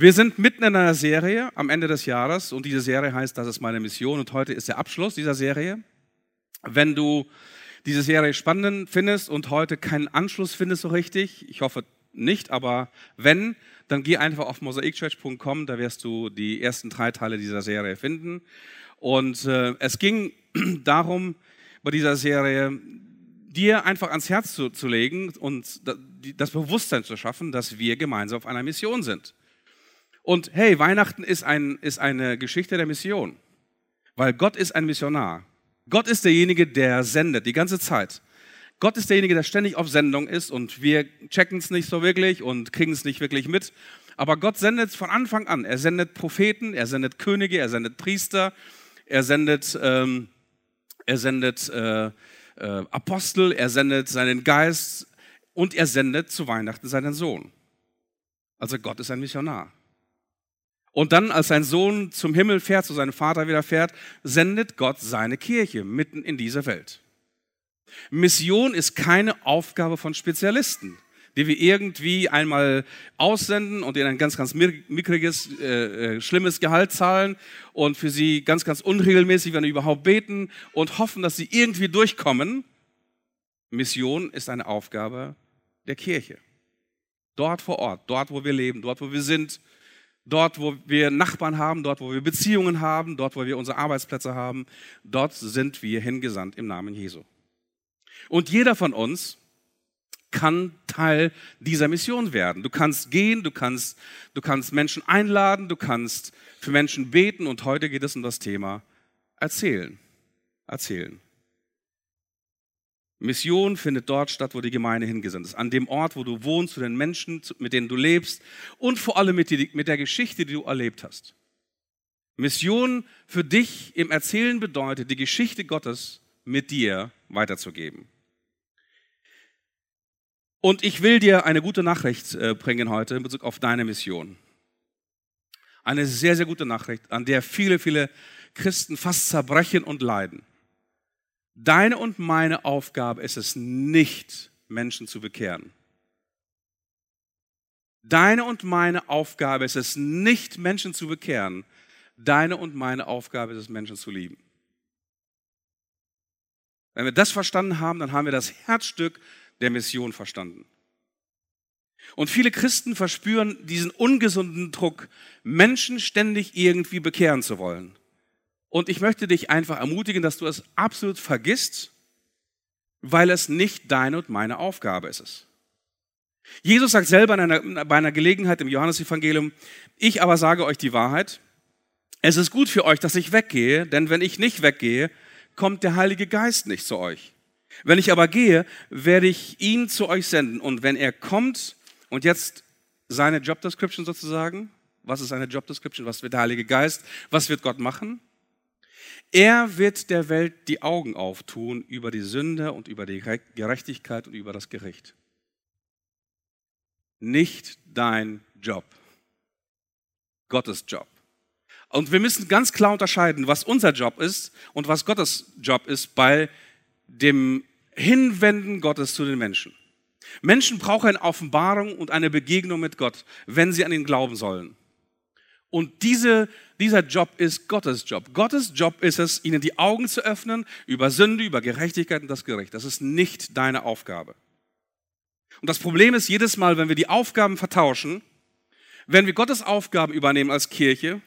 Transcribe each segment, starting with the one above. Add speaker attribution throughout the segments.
Speaker 1: Wir sind mitten in einer Serie am Ende des Jahres und diese Serie heißt, das ist meine Mission und heute ist der Abschluss dieser Serie. Wenn du diese Serie spannend findest und heute keinen Anschluss findest so richtig, ich hoffe nicht, aber wenn, dann geh einfach auf mosaikchurch.com, da wirst du die ersten drei Teile dieser Serie finden. Und äh, es ging darum, bei dieser Serie dir einfach ans Herz zu, zu legen und das Bewusstsein zu schaffen, dass wir gemeinsam auf einer Mission sind. Und hey, Weihnachten ist, ein, ist eine Geschichte der Mission, weil Gott ist ein Missionar. Gott ist derjenige, der sendet die ganze Zeit. Gott ist derjenige, der ständig auf Sendung ist und wir checken es nicht so wirklich und kriegen es nicht wirklich mit. Aber Gott sendet von Anfang an. Er sendet Propheten, er sendet Könige, er sendet Priester, er sendet, ähm, er sendet äh, äh, Apostel, er sendet seinen Geist und er sendet zu Weihnachten seinen Sohn. Also Gott ist ein Missionar. Und dann, als sein Sohn zum Himmel fährt, zu seinem Vater wieder fährt, sendet Gott seine Kirche mitten in diese Welt. Mission ist keine Aufgabe von Spezialisten, die wir irgendwie einmal aussenden und ihnen ein ganz, ganz mickriges, äh, äh, schlimmes Gehalt zahlen und für sie ganz, ganz unregelmäßig, wenn sie überhaupt beten und hoffen, dass sie irgendwie durchkommen. Mission ist eine Aufgabe der Kirche. Dort vor Ort, dort, wo wir leben, dort, wo wir sind, dort, wo wir Nachbarn haben, dort, wo wir Beziehungen haben, dort, wo wir unsere Arbeitsplätze haben, dort sind wir hingesandt im Namen Jesu. Und jeder von uns kann Teil dieser Mission werden. Du kannst gehen, du kannst, du kannst Menschen einladen, du kannst für Menschen beten und heute geht es um das Thema erzählen. Erzählen. Mission findet dort statt, wo die Gemeinde hingesandt ist. An dem Ort, wo du wohnst, zu den Menschen, mit denen du lebst und vor allem mit, die, mit der Geschichte, die du erlebt hast. Mission für dich im Erzählen bedeutet, die Geschichte Gottes mit dir weiterzugeben. Und ich will dir eine gute Nachricht äh, bringen heute in Bezug auf deine Mission. Eine sehr, sehr gute Nachricht, an der viele, viele Christen fast zerbrechen und leiden. Deine und meine Aufgabe ist es nicht, Menschen zu bekehren. Deine und meine Aufgabe ist es nicht, Menschen zu bekehren. Deine und meine Aufgabe ist es, Menschen zu lieben. Wenn wir das verstanden haben, dann haben wir das Herzstück der Mission verstanden. Und viele Christen verspüren diesen ungesunden Druck, Menschen ständig irgendwie bekehren zu wollen. Und ich möchte dich einfach ermutigen, dass du es absolut vergisst, weil es nicht deine und meine Aufgabe ist. Jesus sagt selber einer, bei einer Gelegenheit im Johannesevangelium, ich aber sage euch die Wahrheit, es ist gut für euch, dass ich weggehe, denn wenn ich nicht weggehe, kommt der Heilige Geist nicht zu euch. Wenn ich aber gehe, werde ich ihn zu euch senden. Und wenn er kommt, und jetzt seine Job Description sozusagen, was ist seine Job Description, was wird der Heilige Geist, was wird Gott machen? Er wird der Welt die Augen auftun über die Sünde und über die Gerechtigkeit und über das Gericht. Nicht dein Job. Gottes Job. Und wir müssen ganz klar unterscheiden, was unser Job ist und was Gottes Job ist bei dem Hinwenden Gottes zu den Menschen. Menschen brauchen eine Offenbarung und eine Begegnung mit Gott, wenn sie an ihn glauben sollen. Und diese, dieser Job ist Gottes Job. Gottes Job ist es, ihnen die Augen zu öffnen über Sünde, über Gerechtigkeit und das Gericht. Das ist nicht deine Aufgabe. Und das Problem ist jedes Mal, wenn wir die Aufgaben vertauschen, wenn wir Gottes Aufgaben übernehmen als Kirche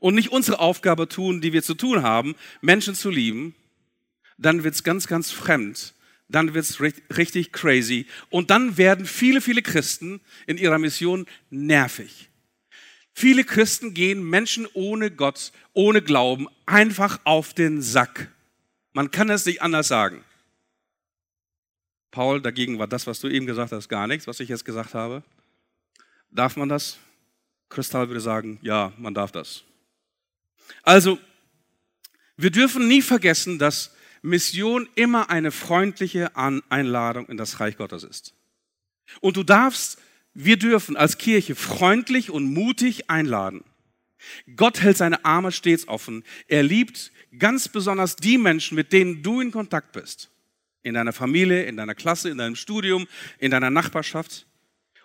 Speaker 1: und nicht unsere Aufgabe tun, die wir zu tun haben, Menschen zu lieben, dann wird's ganz, ganz fremd. Dann wird's richtig crazy. Und dann werden viele, viele Christen in ihrer Mission nervig. Viele Christen gehen Menschen ohne Gott, ohne Glauben einfach auf den Sack. Man kann es nicht anders sagen. Paul, dagegen war das, was du eben gesagt hast, gar nichts, was ich jetzt gesagt habe. Darf man das? Kristall würde sagen, ja, man darf das. Also, wir dürfen nie vergessen, dass Mission immer eine freundliche Einladung in das Reich Gottes ist. Und du darfst wir dürfen als Kirche freundlich und mutig einladen. Gott hält seine Arme stets offen. Er liebt ganz besonders die Menschen, mit denen du in Kontakt bist. In deiner Familie, in deiner Klasse, in deinem Studium, in deiner Nachbarschaft.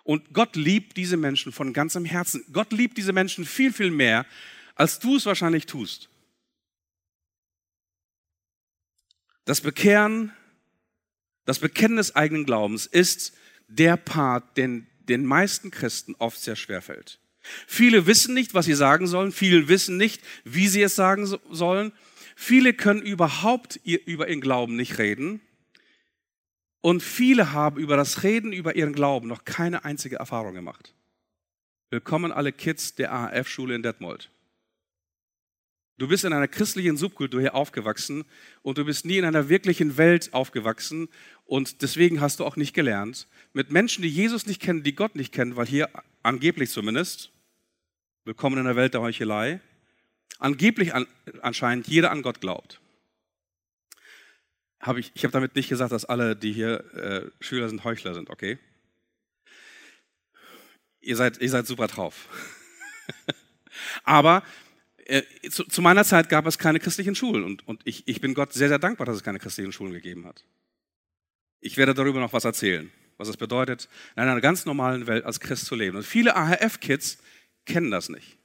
Speaker 1: Und Gott liebt diese Menschen von ganzem Herzen. Gott liebt diese Menschen viel, viel mehr, als du es wahrscheinlich tust. Das Bekehren, das Bekennen des eigenen Glaubens ist der Part, den den meisten Christen oft sehr schwer fällt. Viele wissen nicht, was sie sagen sollen. Viele wissen nicht, wie sie es sagen sollen. Viele können überhaupt über ihren Glauben nicht reden. Und viele haben über das Reden über ihren Glauben noch keine einzige Erfahrung gemacht. Willkommen alle Kids der AHF-Schule in Detmold. Du bist in einer christlichen Subkultur hier aufgewachsen und du bist nie in einer wirklichen Welt aufgewachsen und deswegen hast du auch nicht gelernt, mit Menschen, die Jesus nicht kennen, die Gott nicht kennen, weil hier angeblich zumindest, willkommen in der Welt der Heuchelei, angeblich an, anscheinend jeder an Gott glaubt. Hab ich ich habe damit nicht gesagt, dass alle, die hier äh, Schüler sind, Heuchler sind, okay? Ihr seid, ihr seid super drauf. Aber zu, zu, meiner Zeit gab es keine christlichen Schulen und, und ich, ich bin Gott sehr, sehr dankbar, dass es keine christlichen Schulen gegeben hat. Ich werde darüber noch was erzählen, was es bedeutet, in einer ganz normalen Welt als Christ zu leben. Und viele AHF-Kids kennen das nicht.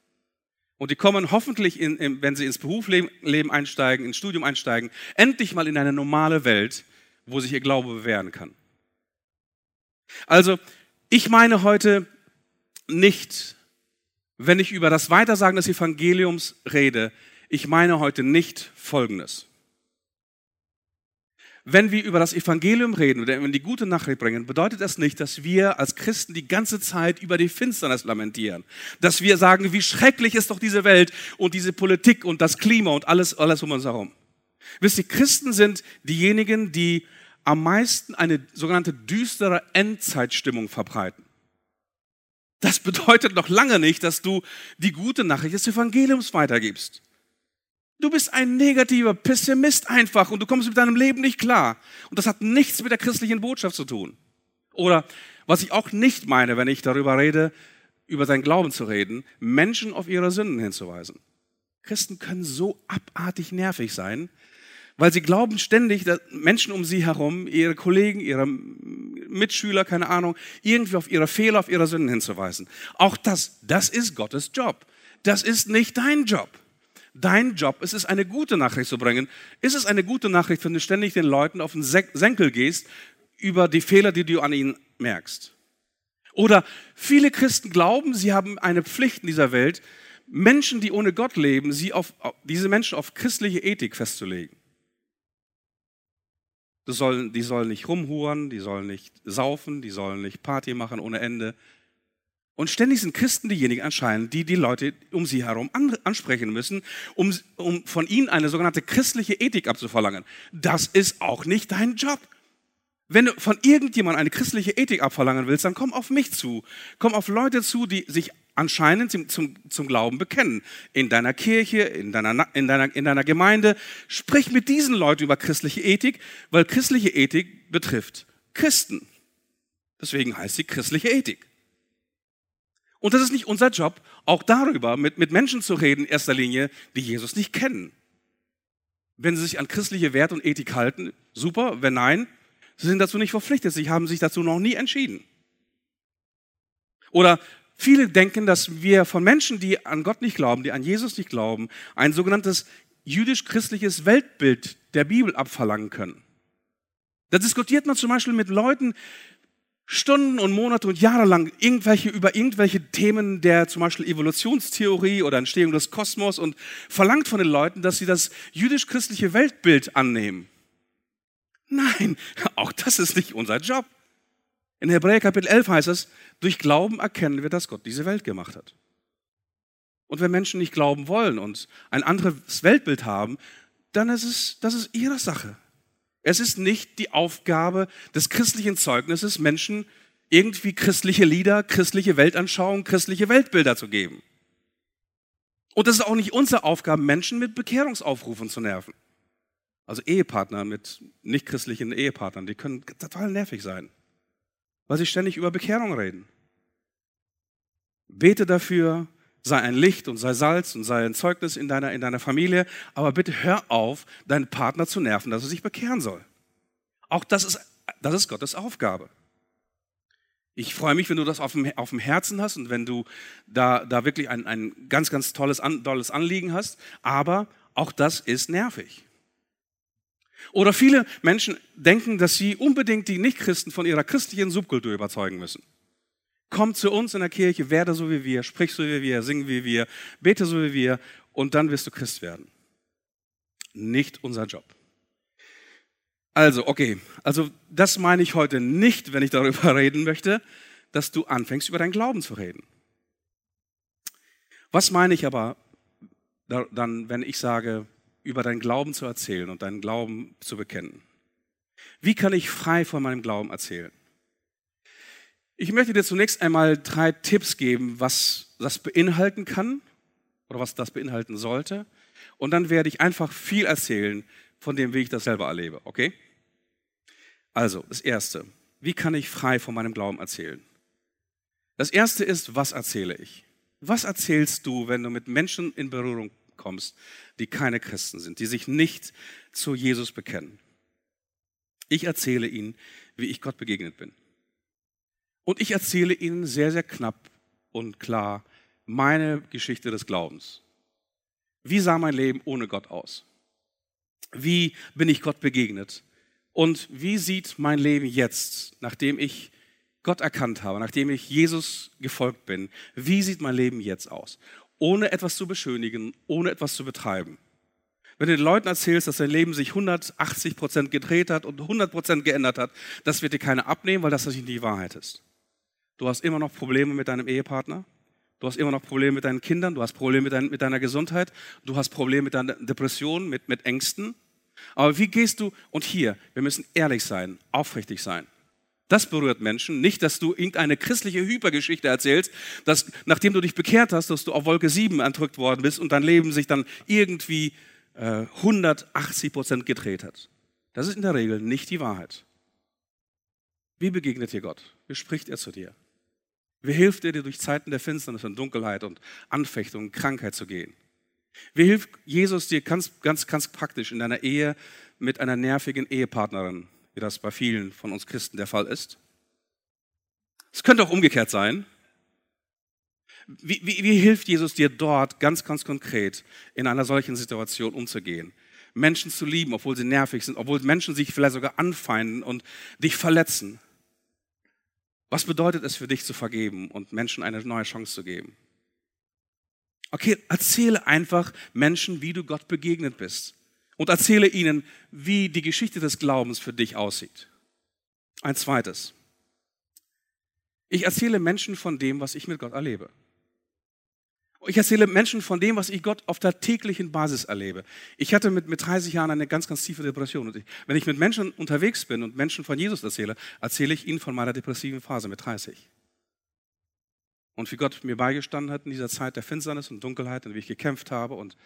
Speaker 1: Und die kommen hoffentlich, in, in, wenn sie ins Berufsleben einsteigen, ins Studium einsteigen, endlich mal in eine normale Welt, wo sich ihr Glaube bewähren kann. Also, ich meine heute nicht wenn ich über das Weitersagen des Evangeliums rede, ich meine heute nicht Folgendes. Wenn wir über das Evangelium reden wenn wir die gute Nachricht bringen, bedeutet das nicht, dass wir als Christen die ganze Zeit über die Finsternis lamentieren. Dass wir sagen, wie schrecklich ist doch diese Welt und diese Politik und das Klima und alles, alles um uns herum. Wisst ihr, Christen sind diejenigen, die am meisten eine sogenannte düstere Endzeitstimmung verbreiten. Das bedeutet noch lange nicht, dass du die gute Nachricht des Evangeliums weitergibst. Du bist ein negativer Pessimist einfach und du kommst mit deinem Leben nicht klar. Und das hat nichts mit der christlichen Botschaft zu tun. Oder was ich auch nicht meine, wenn ich darüber rede, über seinen Glauben zu reden, Menschen auf ihre Sünden hinzuweisen. Christen können so abartig nervig sein, weil sie glauben ständig, dass Menschen um sie herum, ihre Kollegen, ihre Mitschüler, keine Ahnung, irgendwie auf ihre Fehler, auf ihre Sünden hinzuweisen. Auch das, das ist Gottes Job. Das ist nicht dein Job. Dein Job ist es, eine gute Nachricht zu bringen. Ist es eine gute Nachricht, wenn du ständig den Leuten auf den Senkel gehst über die Fehler, die du an ihnen merkst? Oder viele Christen glauben, sie haben eine Pflicht in dieser Welt, Menschen, die ohne Gott leben, sie auf, diese Menschen auf christliche Ethik festzulegen. Sollen, die sollen nicht rumhuren, die sollen nicht saufen, die sollen nicht Party machen ohne Ende. Und ständig sind Christen diejenigen anscheinend, die die Leute um sie herum ansprechen müssen, um, um von ihnen eine sogenannte christliche Ethik abzuverlangen. Das ist auch nicht dein Job. Wenn du von irgendjemandem eine christliche Ethik abverlangen willst, dann komm auf mich zu. Komm auf Leute zu, die sich anscheinend zum, zum, zum Glauben bekennen. In deiner Kirche, in deiner, in, deiner, in deiner Gemeinde. Sprich mit diesen Leuten über christliche Ethik, weil christliche Ethik betrifft Christen. Deswegen heißt sie christliche Ethik. Und das ist nicht unser Job, auch darüber mit, mit Menschen zu reden, in erster Linie, die Jesus nicht kennen. Wenn sie sich an christliche Werte und Ethik halten, super. Wenn nein, Sie sind dazu nicht verpflichtet, sie haben sich dazu noch nie entschieden. Oder viele denken, dass wir von Menschen, die an Gott nicht glauben, die an Jesus nicht glauben, ein sogenanntes jüdisch-christliches Weltbild der Bibel abverlangen können. Da diskutiert man zum Beispiel mit Leuten Stunden und Monate und Jahre lang irgendwelche, über irgendwelche Themen der zum Beispiel Evolutionstheorie oder Entstehung des Kosmos und verlangt von den Leuten, dass sie das jüdisch-christliche Weltbild annehmen. Nein, auch das ist nicht unser Job. In Hebräer Kapitel 11 heißt es, durch Glauben erkennen wir, dass Gott diese Welt gemacht hat. Und wenn Menschen nicht glauben wollen und ein anderes Weltbild haben, dann ist es, das ist ihre Sache. Es ist nicht die Aufgabe des christlichen Zeugnisses, Menschen irgendwie christliche Lieder, christliche Weltanschauungen, christliche Weltbilder zu geben. Und es ist auch nicht unsere Aufgabe, Menschen mit Bekehrungsaufrufen zu nerven. Also Ehepartner mit nichtchristlichen Ehepartnern, die können total nervig sein, weil sie ständig über Bekehrung reden. Bete dafür, sei ein Licht und sei Salz und sei ein Zeugnis in deiner, in deiner Familie, aber bitte hör auf, deinen Partner zu nerven, dass er sich bekehren soll. Auch das ist, das ist Gottes Aufgabe. Ich freue mich, wenn du das auf dem, auf dem Herzen hast und wenn du da, da wirklich ein, ein ganz, ganz tolles, tolles Anliegen hast. Aber auch das ist nervig. Oder viele Menschen denken, dass sie unbedingt die Nichtchristen von ihrer christlichen Subkultur überzeugen müssen. Komm zu uns in der Kirche, werde so wie wir, sprich so wie wir, sing wie wir, bete so wie wir und dann wirst du Christ werden. Nicht unser Job. Also, okay, also das meine ich heute nicht, wenn ich darüber reden möchte, dass du anfängst, über deinen Glauben zu reden. Was meine ich aber dann, wenn ich sage, über deinen Glauben zu erzählen und deinen Glauben zu bekennen? Wie kann ich frei von meinem Glauben erzählen? Ich möchte dir zunächst einmal drei Tipps geben, was das beinhalten kann oder was das beinhalten sollte. Und dann werde ich einfach viel erzählen von dem, wie ich das selber erlebe. Okay? Also, das Erste. Wie kann ich frei von meinem Glauben erzählen? Das Erste ist, was erzähle ich? Was erzählst du, wenn du mit Menschen in Berührung kommst, die keine Christen sind, die sich nicht zu Jesus bekennen? Ich erzähle ihnen, wie ich Gott begegnet bin. Und ich erzähle Ihnen sehr, sehr knapp und klar meine Geschichte des Glaubens. Wie sah mein Leben ohne Gott aus? Wie bin ich Gott begegnet? Und wie sieht mein Leben jetzt, nachdem ich Gott erkannt habe, nachdem ich Jesus gefolgt bin, wie sieht mein Leben jetzt aus? Ohne etwas zu beschönigen, ohne etwas zu betreiben. Wenn du den Leuten erzählst, dass dein Leben sich 180 Prozent gedreht hat und 100 Prozent geändert hat, das wird dir keiner abnehmen, weil das nicht die Wahrheit ist. Du hast immer noch Probleme mit deinem Ehepartner. Du hast immer noch Probleme mit deinen Kindern. Du hast Probleme mit, dein, mit deiner Gesundheit. Du hast Probleme mit deiner Depression, mit, mit Ängsten. Aber wie gehst du? Und hier, wir müssen ehrlich sein, aufrichtig sein. Das berührt Menschen. Nicht, dass du irgendeine christliche Hypergeschichte erzählst, dass nachdem du dich bekehrt hast, dass du auf Wolke 7 entrückt worden bist und dein Leben sich dann irgendwie äh, 180 Prozent gedreht hat. Das ist in der Regel nicht die Wahrheit. Wie begegnet dir Gott? Wie spricht er zu dir? Wie hilft er dir durch Zeiten der Finsternis und Dunkelheit und Anfechtung und Krankheit zu gehen? Wie hilft Jesus dir ganz, ganz, ganz praktisch in deiner Ehe mit einer nervigen Ehepartnerin, wie das bei vielen von uns Christen der Fall ist? Es könnte auch umgekehrt sein. Wie, wie, wie hilft Jesus dir dort ganz, ganz konkret in einer solchen Situation umzugehen? Menschen zu lieben, obwohl sie nervig sind, obwohl Menschen sich vielleicht sogar anfeinden und dich verletzen. Was bedeutet es für dich zu vergeben und Menschen eine neue Chance zu geben? Okay, erzähle einfach Menschen, wie du Gott begegnet bist. Und erzähle ihnen, wie die Geschichte des Glaubens für dich aussieht. Ein zweites. Ich erzähle Menschen von dem, was ich mit Gott erlebe. Ich erzähle Menschen von dem, was ich Gott auf der täglichen Basis erlebe. Ich hatte mit, mit 30 Jahren eine ganz, ganz tiefe Depression. Und ich, wenn ich mit Menschen unterwegs bin und Menschen von Jesus erzähle, erzähle ich ihnen von meiner depressiven Phase mit 30. Und wie Gott mir beigestanden hat in dieser Zeit der Finsternis und Dunkelheit und wie ich gekämpft habe und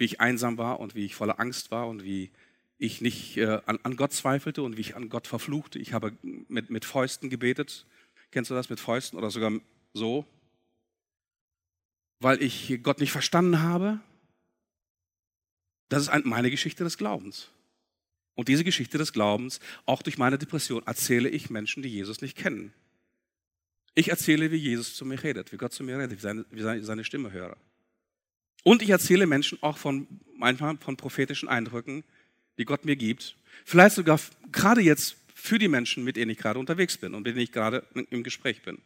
Speaker 1: wie ich einsam war und wie ich voller Angst war und wie ich nicht äh, an, an, Gott zweifelte und wie ich an Gott verfluchte. Ich habe mit, mit Fäusten gebetet. Kennst du das mit Fäusten oder sogar so? weil ich Gott nicht verstanden habe. Das ist meine Geschichte des Glaubens. Und diese Geschichte des Glaubens, auch durch meine Depression, erzähle ich Menschen, die Jesus nicht kennen. Ich erzähle, wie Jesus zu mir redet, wie Gott zu mir redet, wie, seine, wie seine Stimme höre. Und ich erzähle Menschen auch von, manchmal von prophetischen Eindrücken, die Gott mir gibt. Vielleicht sogar gerade jetzt für die Menschen, mit denen ich gerade unterwegs bin und mit denen ich gerade im Gespräch bin.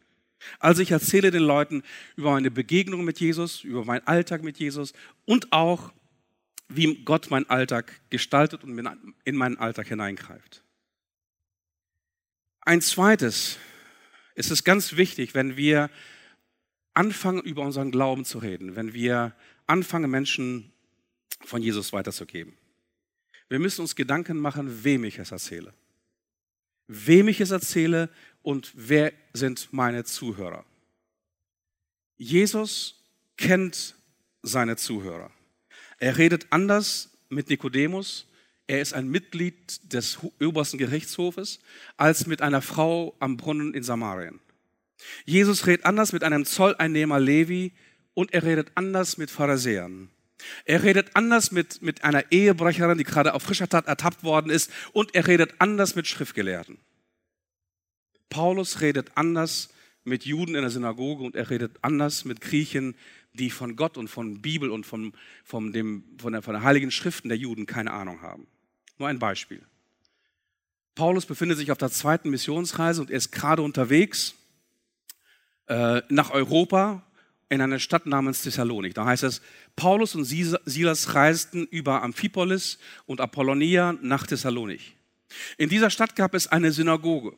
Speaker 1: Also ich erzähle den Leuten über meine Begegnung mit Jesus, über meinen Alltag mit Jesus und auch, wie Gott meinen Alltag gestaltet und in meinen Alltag hineingreift. Ein zweites ist es ganz wichtig, wenn wir anfangen, über unseren Glauben zu reden, wenn wir anfangen, Menschen von Jesus weiterzugeben. Wir müssen uns Gedanken machen, wem ich es erzähle. Wem ich es erzähle und wer sind meine Zuhörer. Jesus kennt seine Zuhörer. Er redet anders mit Nikodemus. Er ist ein Mitglied des obersten Gerichtshofes als mit einer Frau am Brunnen in Samarien. Jesus redet anders mit einem Zolleinnehmer Levi und er redet anders mit Pharisäern. Er redet anders mit, mit einer Ehebrecherin, die gerade auf frischer Tat ertappt worden ist und er redet anders mit Schriftgelehrten. Paulus redet anders mit Juden in der Synagoge und er redet anders mit Griechen, die von Gott und von Bibel und von, von, dem, von, der, von der heiligen Schriften der Juden keine Ahnung haben. Nur ein Beispiel. Paulus befindet sich auf der zweiten Missionsreise und er ist gerade unterwegs äh, nach Europa in eine Stadt namens Thessalonik. Da heißt es, Paulus und Silas reisten über Amphipolis und Apollonia nach Thessalonik. In dieser Stadt gab es eine Synagoge.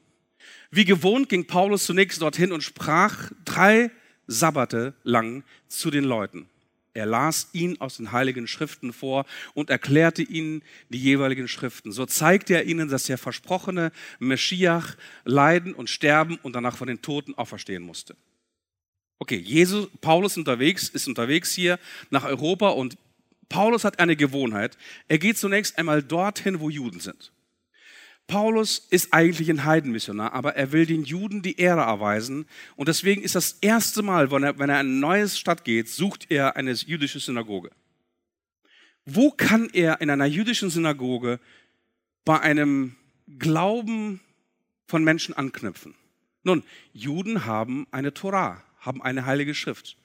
Speaker 1: Wie gewohnt ging Paulus zunächst dorthin und sprach drei Sabbate lang zu den Leuten. Er las ihnen aus den heiligen Schriften vor und erklärte ihnen die jeweiligen Schriften. So zeigte er ihnen, dass der versprochene Meschiach leiden und sterben und danach von den Toten auferstehen musste. Okay, Jesus, Paulus unterwegs, ist unterwegs hier nach Europa und Paulus hat eine Gewohnheit. Er geht zunächst einmal dorthin, wo Juden sind. Paulus ist eigentlich ein Heidenmissionar, aber er will den Juden die Ehre erweisen. Und deswegen ist das erste Mal, wenn er, wenn er in eine neue Stadt geht, sucht er eine jüdische Synagoge. Wo kann er in einer jüdischen Synagoge bei einem Glauben von Menschen anknüpfen? Nun, Juden haben eine Torah, haben eine heilige Schrift.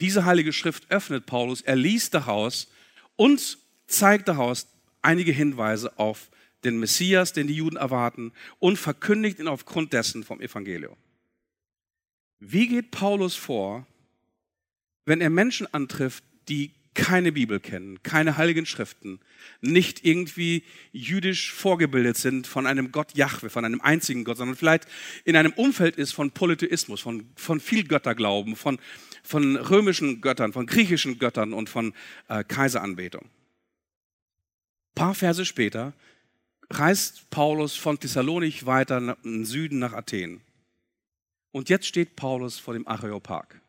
Speaker 1: Diese heilige Schrift öffnet Paulus, er liest daraus und zeigt daraus einige Hinweise auf den Messias, den die Juden erwarten, und verkündigt ihn aufgrund dessen vom Evangelium. Wie geht Paulus vor, wenn er Menschen antrifft, die keine Bibel kennen, keine heiligen Schriften, nicht irgendwie jüdisch vorgebildet sind von einem Gott Jahwe, von einem einzigen Gott, sondern vielleicht in einem Umfeld ist von Polytheismus, von, von viel Götterglauben, von, von römischen Göttern, von griechischen Göttern und von äh, Kaiseranbetung. Ein paar Verse später reist Paulus von Thessalonik weiter im Süden nach Athen. Und jetzt steht Paulus vor dem Areopag.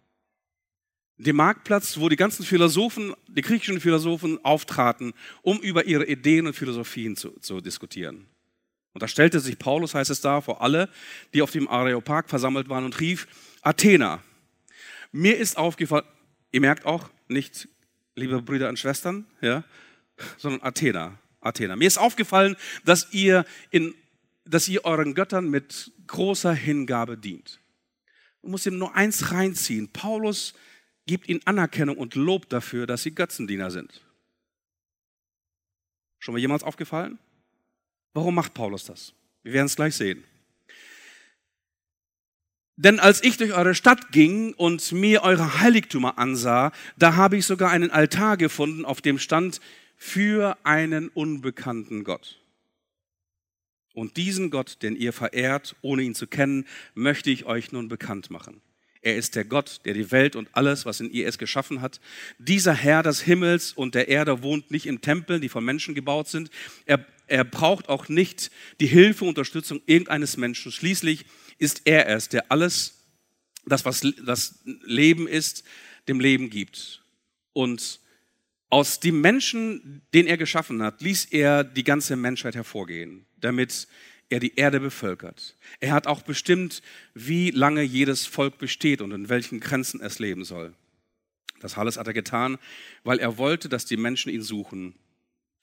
Speaker 1: Dem Marktplatz, wo die ganzen Philosophen, die griechischen Philosophen auftraten, um über ihre Ideen und Philosophien zu, zu diskutieren. Und da stellte sich Paulus, heißt es da, vor alle, die auf dem Areopag versammelt waren und rief, Athena, mir ist aufgefallen, ihr merkt auch, nicht liebe Brüder und Schwestern, ja, sondern Athena. Athener. Mir ist aufgefallen, dass ihr, in, dass ihr euren Göttern mit großer Hingabe dient. Man muss ihm nur eins reinziehen. Paulus gibt ihnen Anerkennung und Lob dafür, dass sie Götzendiener sind. Schon mal jemals aufgefallen? Warum macht Paulus das? Wir werden es gleich sehen. Denn als ich durch eure Stadt ging und mir eure Heiligtümer ansah, da habe ich sogar einen Altar gefunden, auf dem stand für einen unbekannten Gott. Und diesen Gott, den ihr verehrt, ohne ihn zu kennen, möchte ich euch nun bekannt machen. Er ist der Gott, der die Welt und alles, was in ihr ist, geschaffen hat. Dieser Herr des Himmels und der Erde wohnt nicht in Tempeln, die von Menschen gebaut sind. Er, er braucht auch nicht die Hilfe, und Unterstützung irgendeines Menschen. Schließlich ist er es, der alles, das was das Leben ist, dem Leben gibt. Und aus dem Menschen, den er geschaffen hat, ließ er die ganze Menschheit hervorgehen, damit er die Erde bevölkert. Er hat auch bestimmt, wie lange jedes Volk besteht und in welchen Grenzen es leben soll. Das alles hat er getan, weil er wollte, dass die Menschen ihn suchen.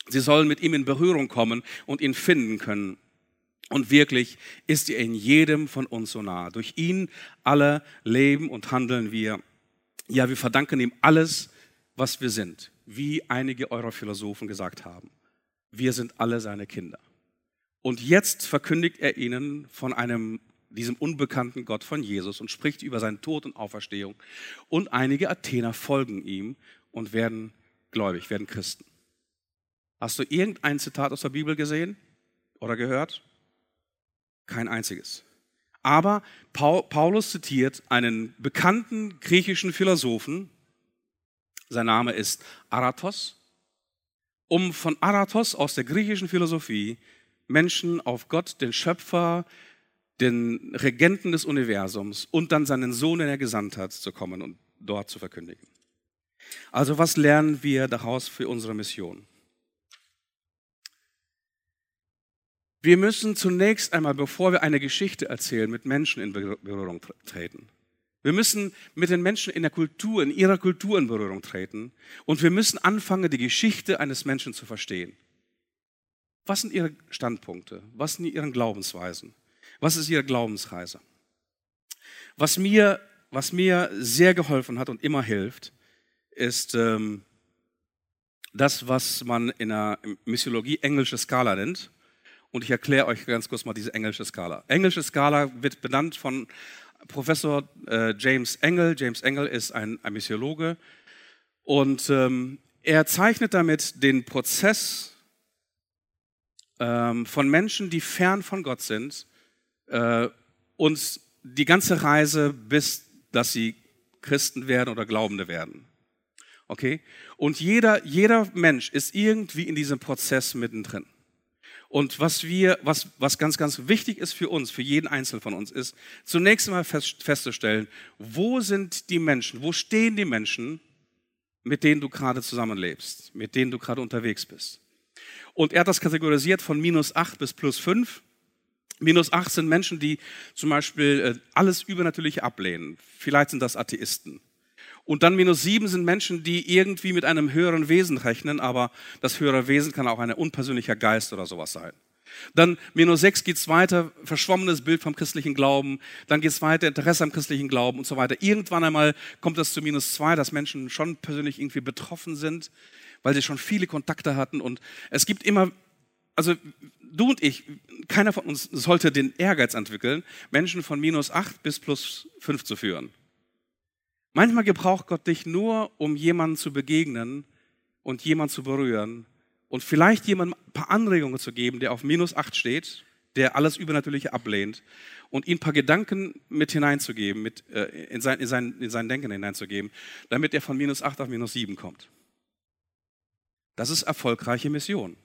Speaker 1: Sie sollen mit ihm in Berührung kommen und ihn finden können. Und wirklich ist er in jedem von uns so nah. Durch ihn alle leben und handeln wir. Ja, wir verdanken ihm alles, was wir sind wie einige eurer Philosophen gesagt haben. Wir sind alle seine Kinder. Und jetzt verkündigt er ihnen von einem, diesem unbekannten Gott von Jesus und spricht über seinen Tod und Auferstehung. Und einige Athener folgen ihm und werden gläubig, werden Christen. Hast du irgendein Zitat aus der Bibel gesehen oder gehört? Kein einziges. Aber Paulus zitiert einen bekannten griechischen Philosophen, sein Name ist Aratos, um von Aratos aus der griechischen Philosophie Menschen auf Gott, den Schöpfer, den Regenten des Universums und dann seinen Sohn, den er gesandt hat, zu kommen und dort zu verkündigen. Also was lernen wir daraus für unsere Mission? Wir müssen zunächst einmal, bevor wir eine Geschichte erzählen, mit Menschen in Berührung treten. Wir müssen mit den Menschen in der Kultur, in ihrer Kultur in Berührung treten und wir müssen anfangen, die Geschichte eines Menschen zu verstehen. Was sind ihre Standpunkte? Was sind ihre Glaubensweisen? Was ist ihre Glaubensreise? Was mir, was mir sehr geholfen hat und immer hilft, ist ähm, das, was man in der Missiologie englische Skala nennt. Und ich erkläre euch ganz kurz mal diese englische Skala. Englische Skala wird benannt von Professor äh, James Engel. James Engel ist ein, ein Missiologe und ähm, er zeichnet damit den Prozess ähm, von Menschen, die fern von Gott sind äh, und die ganze Reise, bis dass sie Christen werden oder Glaubende werden. Okay? Und jeder, jeder Mensch ist irgendwie in diesem Prozess mittendrin. Und was wir, was, was ganz, ganz wichtig ist für uns, für jeden Einzelnen von uns, ist zunächst einmal fest, festzustellen, wo sind die Menschen, wo stehen die Menschen, mit denen du gerade zusammenlebst, mit denen du gerade unterwegs bist. Und er hat das kategorisiert von minus acht bis plus fünf. Minus acht sind Menschen, die zum Beispiel äh, alles Übernatürliche ablehnen. Vielleicht sind das Atheisten. Und dann minus sieben sind Menschen, die irgendwie mit einem höheren Wesen rechnen, aber das höhere Wesen kann auch ein unpersönlicher Geist oder sowas sein. Dann minus sechs geht's weiter, verschwommenes Bild vom christlichen Glauben. Dann geht's weiter, Interesse am christlichen Glauben und so weiter. Irgendwann einmal kommt es zu minus zwei, dass Menschen schon persönlich irgendwie betroffen sind, weil sie schon viele Kontakte hatten. Und es gibt immer, also du und ich, keiner von uns sollte den Ehrgeiz entwickeln, Menschen von minus acht bis plus fünf zu führen. Manchmal gebraucht Gott dich nur, um jemanden zu begegnen und jemanden zu berühren und vielleicht jemandem ein paar Anregungen zu geben, der auf minus acht steht, der alles Übernatürliche ablehnt und ihm ein paar Gedanken mit hineinzugeben, mit, äh, in, sein, in, sein, in sein Denken hineinzugeben, damit er von minus acht auf minus sieben kommt. Das ist erfolgreiche Mission.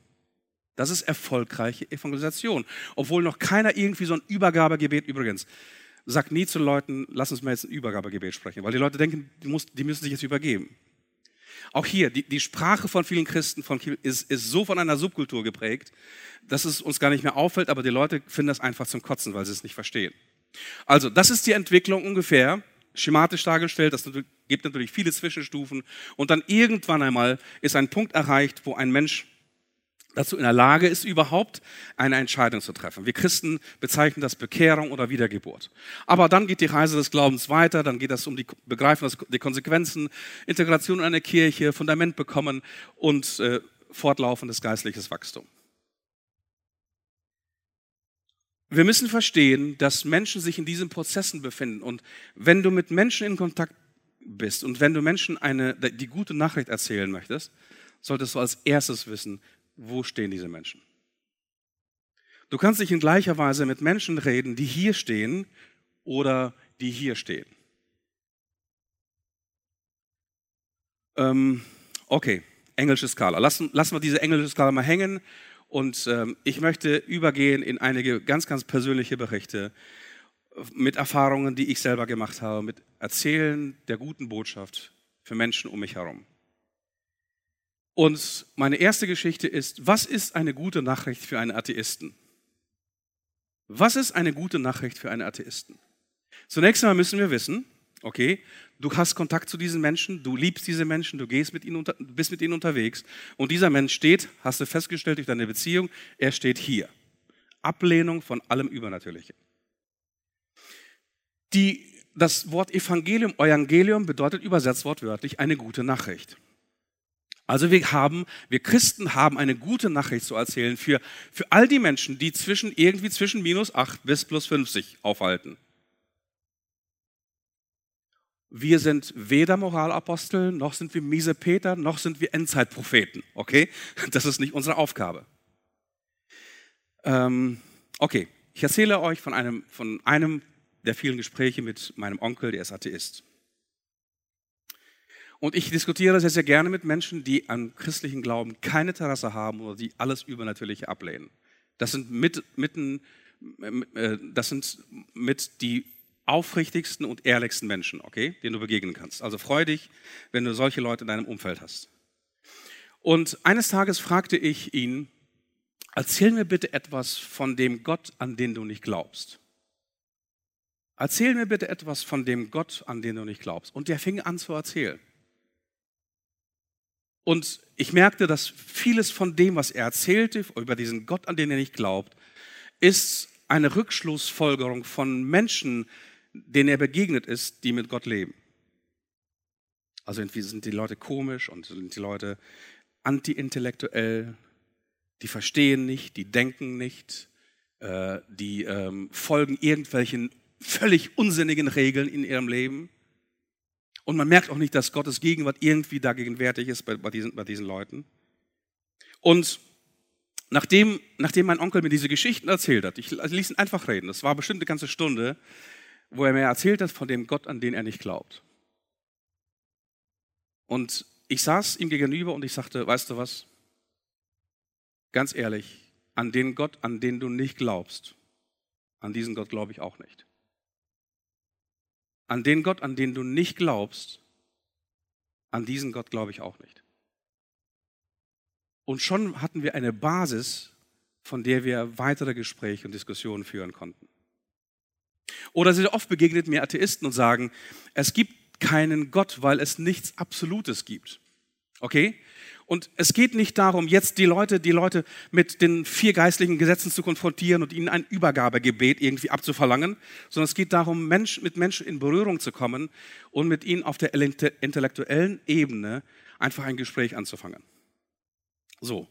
Speaker 1: Das ist erfolgreiche Evangelisation. Obwohl noch keiner irgendwie so ein Übergabegebet übrigens sag nie zu Leuten, lass uns mal jetzt ein Übergabegebet sprechen, weil die Leute denken, die, muss, die müssen sich jetzt übergeben. Auch hier, die, die Sprache von vielen Christen von, ist, ist so von einer Subkultur geprägt, dass es uns gar nicht mehr auffällt, aber die Leute finden das einfach zum Kotzen, weil sie es nicht verstehen. Also, das ist die Entwicklung ungefähr, schematisch dargestellt. Das gibt natürlich viele Zwischenstufen. Und dann irgendwann einmal ist ein Punkt erreicht, wo ein Mensch dazu in der Lage ist, überhaupt eine Entscheidung zu treffen. Wir Christen bezeichnen das Bekehrung oder Wiedergeburt. Aber dann geht die Reise des Glaubens weiter, dann geht es um die Begreifen, die Konsequenzen, Integration in eine Kirche, Fundament bekommen und äh, fortlaufendes geistliches Wachstum. Wir müssen verstehen, dass Menschen sich in diesen Prozessen befinden. Und wenn du mit Menschen in Kontakt bist und wenn du Menschen eine, die gute Nachricht erzählen möchtest, solltest du als erstes wissen, wo stehen diese Menschen? Du kannst nicht in gleicher Weise mit Menschen reden, die hier stehen oder die hier stehen. Ähm, okay, englische Skala. Lassen, lassen wir diese englische Skala mal hängen und ähm, ich möchte übergehen in einige ganz, ganz persönliche Berichte mit Erfahrungen, die ich selber gemacht habe, mit Erzählen der guten Botschaft für Menschen um mich herum. Und meine erste Geschichte ist, was ist eine gute Nachricht für einen Atheisten? Was ist eine gute Nachricht für einen Atheisten? Zunächst einmal müssen wir wissen, okay, du hast Kontakt zu diesen Menschen, du liebst diese Menschen, du gehst mit ihnen unter, bist mit ihnen unterwegs und dieser Mensch steht, hast du festgestellt durch deine Beziehung, er steht hier. Ablehnung von allem Übernatürlichen. Die, das Wort Evangelium, Evangelium bedeutet übersetzt wortwörtlich eine gute Nachricht. Also wir haben, wir Christen haben eine gute Nachricht zu erzählen für, für all die Menschen, die zwischen, irgendwie zwischen minus 8 bis plus 50 aufhalten. Wir sind weder Moralapostel, noch sind wir miese Peter, noch sind wir Endzeitpropheten. Okay? Das ist nicht unsere Aufgabe. Ähm, okay, ich erzähle euch von einem, von einem der vielen Gespräche mit meinem Onkel, der ist Atheist. Und ich diskutiere sehr, sehr gerne mit Menschen, die an christlichen Glauben keine Interesse haben oder die alles Übernatürliche ablehnen. Das sind mit, mitten, äh, das sind mit die aufrichtigsten und ehrlichsten Menschen, okay, denen du begegnen kannst. Also freu dich, wenn du solche Leute in deinem Umfeld hast. Und eines Tages fragte ich ihn, erzähl mir bitte etwas von dem Gott, an den du nicht glaubst. Erzähl mir bitte etwas von dem Gott, an den du nicht glaubst. Und der fing an zu erzählen. Und ich merkte, dass vieles von dem, was er erzählte, über diesen Gott, an den er nicht glaubt, ist eine Rückschlussfolgerung von Menschen, denen er begegnet ist, die mit Gott leben. Also irgendwie sind die Leute komisch und sind die Leute anti-intellektuell, die verstehen nicht, die denken nicht, äh, die ähm, folgen irgendwelchen völlig unsinnigen Regeln in ihrem Leben. Und man merkt auch nicht, dass Gottes Gegenwart irgendwie dagegenwärtig ist bei, bei, diesen, bei diesen Leuten. Und nachdem, nachdem mein Onkel mir diese Geschichten erzählt hat, ich ließ ihn einfach reden, das war bestimmt eine ganze Stunde, wo er mir erzählt hat von dem Gott, an den er nicht glaubt. Und ich saß ihm gegenüber und ich sagte, weißt du was? Ganz ehrlich, an den Gott, an den du nicht glaubst, an diesen Gott glaube ich auch nicht. An den Gott, an den du nicht glaubst, an diesen Gott glaube ich auch nicht. Und schon hatten wir eine Basis, von der wir weitere Gespräche und Diskussionen führen konnten. Oder sehr oft begegnet mir Atheisten und sagen, es gibt keinen Gott, weil es nichts Absolutes gibt. Okay? Und es geht nicht darum, jetzt die Leute, die Leute mit den vier geistlichen Gesetzen zu konfrontieren und ihnen ein Übergabegebet irgendwie abzuverlangen, sondern es geht darum, Mensch, mit Menschen in Berührung zu kommen und mit ihnen auf der intellektuellen Ebene einfach ein Gespräch anzufangen. So,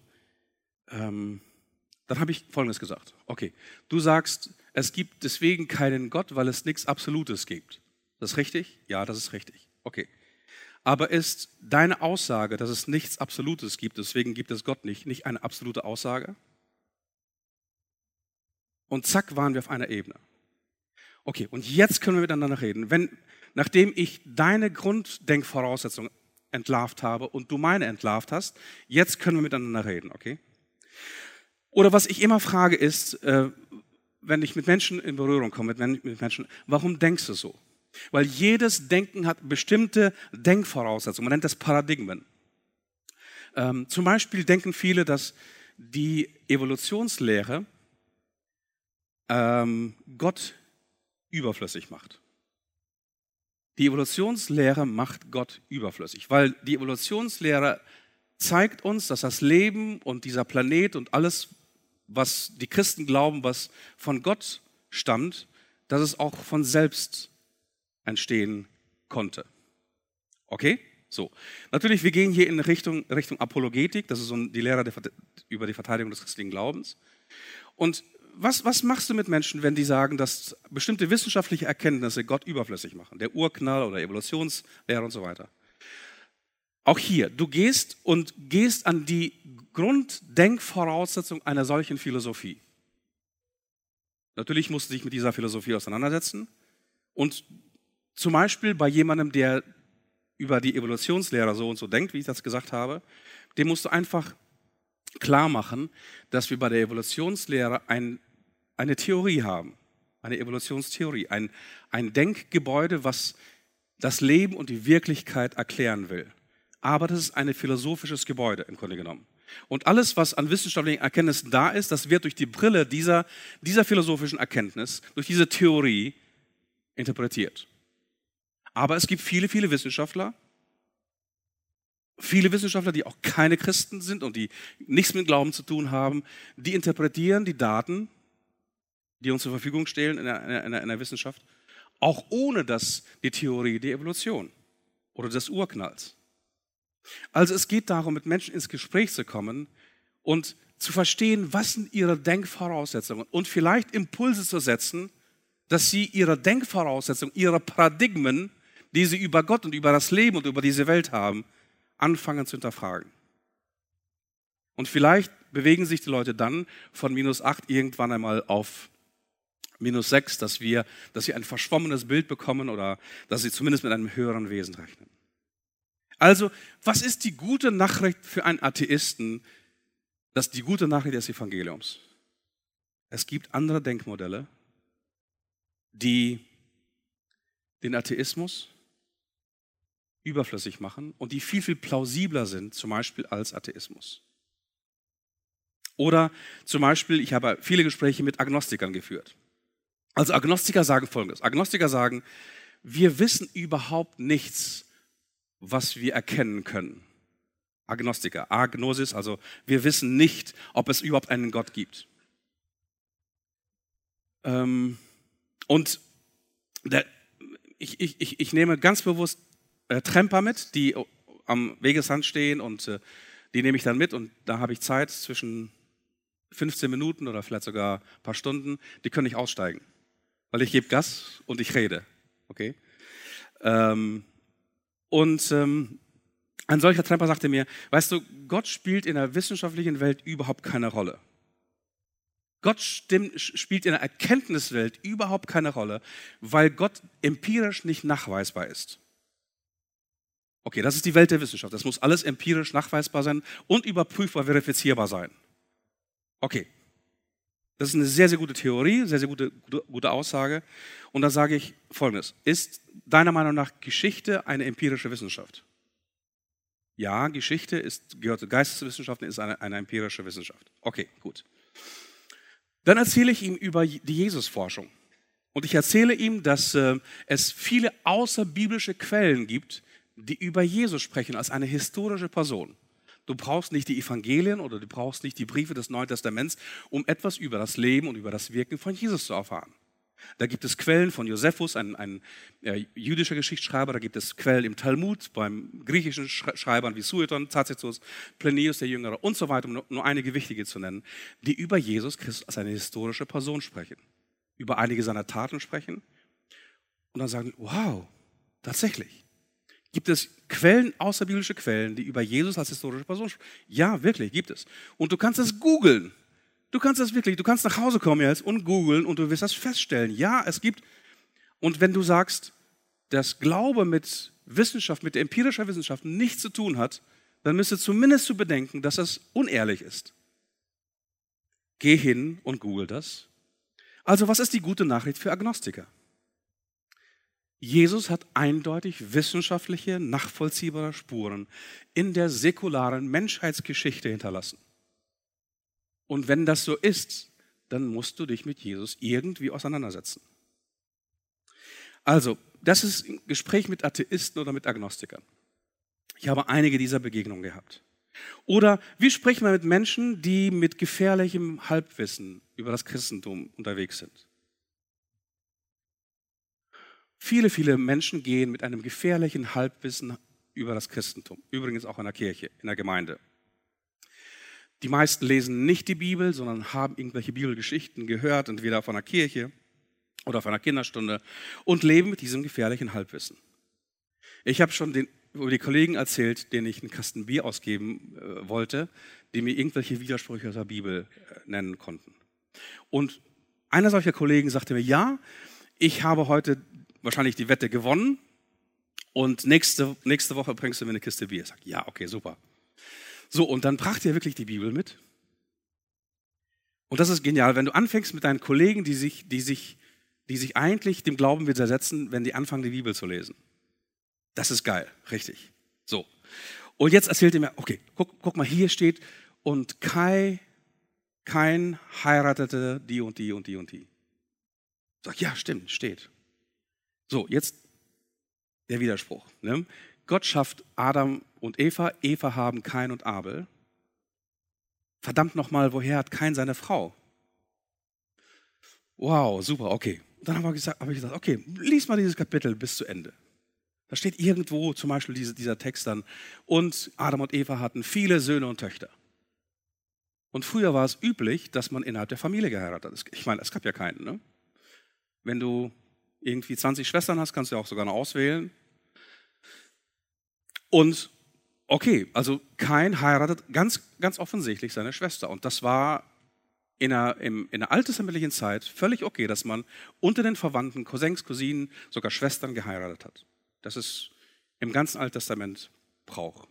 Speaker 1: ähm, dann habe ich Folgendes gesagt. Okay, du sagst, es gibt deswegen keinen Gott, weil es nichts Absolutes gibt. Das ist richtig? Ja, das ist richtig. Okay. Aber ist deine Aussage, dass es nichts Absolutes gibt, deswegen gibt es Gott nicht, nicht eine absolute Aussage? Und zack, waren wir auf einer Ebene. Okay, und jetzt können wir miteinander reden. Wenn, nachdem ich deine Grunddenkvoraussetzung entlarvt habe und du meine entlarvt hast, jetzt können wir miteinander reden, okay? Oder was ich immer frage ist, äh, wenn ich mit Menschen in Berührung komme, mit Menschen, warum denkst du so? Weil jedes Denken hat bestimmte Denkvoraussetzungen. Man nennt das Paradigmen. Ähm, zum Beispiel denken viele, dass die Evolutionslehre ähm, Gott überflüssig macht. Die Evolutionslehre macht Gott überflüssig, weil die Evolutionslehre zeigt uns, dass das Leben und dieser Planet und alles, was die Christen glauben, was von Gott stammt, dass es auch von selbst entstehen konnte. Okay? So. Natürlich, wir gehen hier in Richtung, Richtung Apologetik, das ist so die Lehre der, über die Verteidigung des christlichen Glaubens. Und was, was machst du mit Menschen, wenn die sagen, dass bestimmte wissenschaftliche Erkenntnisse Gott überflüssig machen? Der Urknall oder Evolutionslehre und so weiter. Auch hier, du gehst und gehst an die Grunddenkvoraussetzung einer solchen Philosophie. Natürlich musst du dich mit dieser Philosophie auseinandersetzen und zum Beispiel bei jemandem, der über die Evolutionslehre so und so denkt, wie ich das gesagt habe, dem musst du einfach klar machen, dass wir bei der Evolutionslehre ein, eine Theorie haben, eine Evolutionstheorie, ein, ein Denkgebäude, was das Leben und die Wirklichkeit erklären will. Aber das ist ein philosophisches Gebäude im Grunde genommen. Und alles, was an wissenschaftlichen Erkenntnissen da ist, das wird durch die Brille dieser, dieser philosophischen Erkenntnis, durch diese Theorie interpretiert. Aber es gibt viele, viele Wissenschaftler, viele Wissenschaftler, die auch keine Christen sind und die nichts mit Glauben zu tun haben, die interpretieren die Daten, die uns zur Verfügung stellen in der, in der, in der Wissenschaft, auch ohne dass die Theorie der Evolution oder des Urknalls. Also es geht darum, mit Menschen ins Gespräch zu kommen und zu verstehen, was sind ihre Denkvoraussetzungen und vielleicht Impulse zu setzen, dass sie ihre Denkvoraussetzungen, ihre Paradigmen die sie über Gott und über das Leben und über diese Welt haben, anfangen zu hinterfragen. Und vielleicht bewegen sich die Leute dann von minus 8 irgendwann einmal auf minus 6, dass, wir, dass sie ein verschwommenes Bild bekommen oder dass sie zumindest mit einem höheren Wesen rechnen. Also, was ist die gute Nachricht für einen Atheisten? Das ist die gute Nachricht des Evangeliums. Es gibt andere Denkmodelle, die den Atheismus überflüssig machen und die viel, viel plausibler sind, zum Beispiel als Atheismus. Oder zum Beispiel, ich habe viele Gespräche mit Agnostikern geführt. Also Agnostiker sagen Folgendes. Agnostiker sagen, wir wissen überhaupt nichts, was wir erkennen können. Agnostiker, Agnosis, also wir wissen nicht, ob es überhaupt einen Gott gibt. Ähm, und der, ich, ich, ich, ich nehme ganz bewusst äh, Tremper mit, die am Wegesrand stehen und äh, die nehme ich dann mit und da habe ich Zeit zwischen 15 Minuten oder vielleicht sogar ein paar Stunden, die können nicht aussteigen, weil ich gebe Gas und ich rede. Okay? Ähm, und ähm, ein solcher Tremper sagte mir, weißt du, Gott spielt in der wissenschaftlichen Welt überhaupt keine Rolle. Gott stimmt, spielt in der Erkenntniswelt überhaupt keine Rolle, weil Gott empirisch nicht nachweisbar ist. Okay, das ist die Welt der Wissenschaft. Das muss alles empirisch nachweisbar sein und überprüfbar, verifizierbar sein. Okay, das ist eine sehr, sehr gute Theorie, sehr, sehr gute, gute, Aussage. Und da sage ich Folgendes. Ist deiner Meinung nach Geschichte eine empirische Wissenschaft? Ja, Geschichte ist, gehört zu Geisteswissenschaften, ist eine, eine empirische Wissenschaft. Okay, gut. Dann erzähle ich ihm über die Jesusforschung. Und ich erzähle ihm, dass äh, es viele außerbiblische Quellen gibt, die über Jesus sprechen als eine historische Person. Du brauchst nicht die Evangelien oder du brauchst nicht die Briefe des Neuen Testaments, um etwas über das Leben und über das Wirken von Jesus zu erfahren. Da gibt es Quellen von Josephus, ein, ein äh, jüdischer Geschichtsschreiber, da gibt es Quellen im Talmud, beim griechischen Schreibern wie Sueton, Tacitus, Plinius der Jüngere und so weiter, um nur einige wichtige zu nennen, die über Jesus Christus als eine historische Person sprechen, über einige seiner Taten sprechen und dann sagen, wow, tatsächlich. Gibt es Quellen, außerbiblische Quellen, die über Jesus als historische Person sprechen? Ja, wirklich, gibt es. Und du kannst es googeln. Du kannst das wirklich, du kannst nach Hause kommen jetzt und googeln und du wirst das feststellen. Ja, es gibt. Und wenn du sagst, dass Glaube mit Wissenschaft, mit empirischer Wissenschaft nichts zu tun hat, dann müsste zumindest zu bedenken, dass das unehrlich ist. Geh hin und google das. Also, was ist die gute Nachricht für Agnostiker? Jesus hat eindeutig wissenschaftliche, nachvollziehbare Spuren in der säkularen Menschheitsgeschichte hinterlassen. Und wenn das so ist, dann musst du dich mit Jesus irgendwie auseinandersetzen. Also, das ist ein Gespräch mit Atheisten oder mit Agnostikern. Ich habe einige dieser Begegnungen gehabt. Oder wie sprechen wir mit Menschen, die mit gefährlichem Halbwissen über das Christentum unterwegs sind? Viele, viele Menschen gehen mit einem gefährlichen Halbwissen über das Christentum. Übrigens auch in der Kirche, in der Gemeinde. Die meisten lesen nicht die Bibel, sondern haben irgendwelche Bibelgeschichten gehört, entweder von einer Kirche oder von einer Kinderstunde und leben mit diesem gefährlichen Halbwissen. Ich habe schon den, über die Kollegen erzählt, denen ich einen Kasten Bier ausgeben äh, wollte, die mir irgendwelche Widersprüche aus der Bibel äh, nennen konnten. Und einer solcher Kollegen sagte mir, ja, ich habe heute wahrscheinlich die Wette gewonnen und nächste, nächste Woche bringst du mir eine Kiste Bier. Ich sage, ja, okay, super. So, und dann brachte er wirklich die Bibel mit. Und das ist genial, wenn du anfängst mit deinen Kollegen, die sich, die sich, die sich eigentlich dem Glauben widersetzen, wenn die anfangen, die Bibel zu lesen. Das ist geil, richtig. So. Und jetzt erzählt er mir, okay, guck, guck mal, hier steht, und Kai, kein heiratete die und die und die und die. Sag, ja, stimmt, steht. So, jetzt der Widerspruch. Ne? Gott schafft Adam und Eva, Eva haben Kain und Abel. Verdammt nochmal, woher hat Kain seine Frau? Wow, super, okay. Dann habe ich, gesagt, hab ich gesagt, okay, lies mal dieses Kapitel bis zu Ende. Da steht irgendwo zum Beispiel diese, dieser Text dann, und Adam und Eva hatten viele Söhne und Töchter. Und früher war es üblich, dass man innerhalb der Familie geheiratet hat. Ich meine, es gab ja keinen. Ne? Wenn du irgendwie 20 Schwestern hast, kannst du ja auch sogar noch auswählen. Und okay, also Kain heiratet ganz, ganz offensichtlich seine Schwester. Und das war in der, in der alttestamentlichen Zeit völlig okay, dass man unter den Verwandten, Cousins, Cousinen, sogar Schwestern geheiratet hat. Das ist im ganzen Alten Testament Brauch.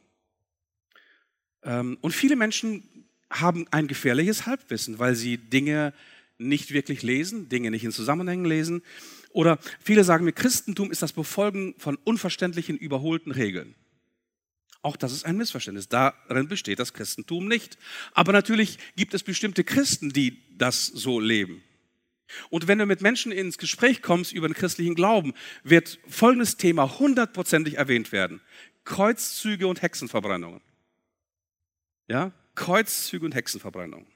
Speaker 1: Ähm, und viele Menschen haben ein gefährliches Halbwissen, weil sie Dinge nicht wirklich lesen, Dinge nicht in Zusammenhängen lesen. Oder viele sagen mir, Christentum ist das Befolgen von unverständlichen, überholten Regeln. Auch das ist ein Missverständnis. Darin besteht das Christentum nicht. Aber natürlich gibt es bestimmte Christen, die das so leben. Und wenn du mit Menschen ins Gespräch kommst über den christlichen Glauben, wird folgendes Thema hundertprozentig erwähnt werden. Kreuzzüge und Hexenverbrennungen. Ja, Kreuzzüge und Hexenverbrennungen.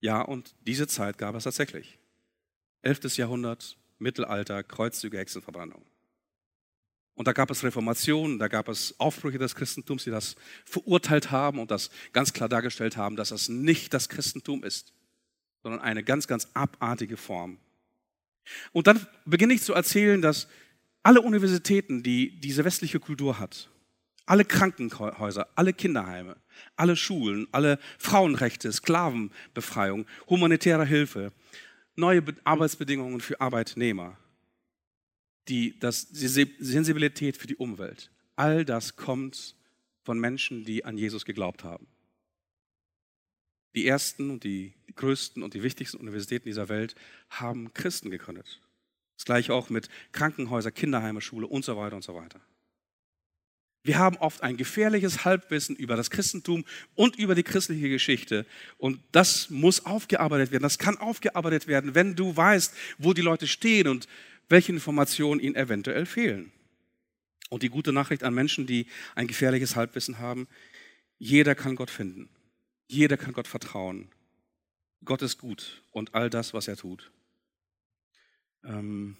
Speaker 1: Ja, und diese Zeit gab es tatsächlich. 11. Jahrhundert, Mittelalter, Kreuzzüge, Hexenverbrennung. Und da gab es Reformationen, da gab es Aufbrüche des Christentums, die das verurteilt haben und das ganz klar dargestellt haben, dass das nicht das Christentum ist, sondern eine ganz, ganz abartige Form. Und dann beginne ich zu erzählen, dass alle Universitäten, die diese westliche Kultur hat, alle Krankenhäuser, alle Kinderheime, alle Schulen, alle Frauenrechte, Sklavenbefreiung, humanitäre Hilfe, neue Arbeitsbedingungen für Arbeitnehmer, die, das, die Sensibilität für die Umwelt, all das kommt von Menschen, die an Jesus geglaubt haben. Die ersten und die, größten und die wichtigsten Universitäten dieser Welt haben Christen gegründet. Das gleiche auch mit Krankenhäusern, Kinderheime, Schule und so weiter und so weiter. Wir haben oft ein gefährliches Halbwissen über das Christentum und über die christliche Geschichte. Und das muss aufgearbeitet werden. Das kann aufgearbeitet werden, wenn du weißt, wo die Leute stehen und welche Informationen ihnen eventuell fehlen. Und die gute Nachricht an Menschen, die ein gefährliches Halbwissen haben, jeder kann Gott finden. Jeder kann Gott vertrauen. Gott ist gut und all das, was er tut. Ähm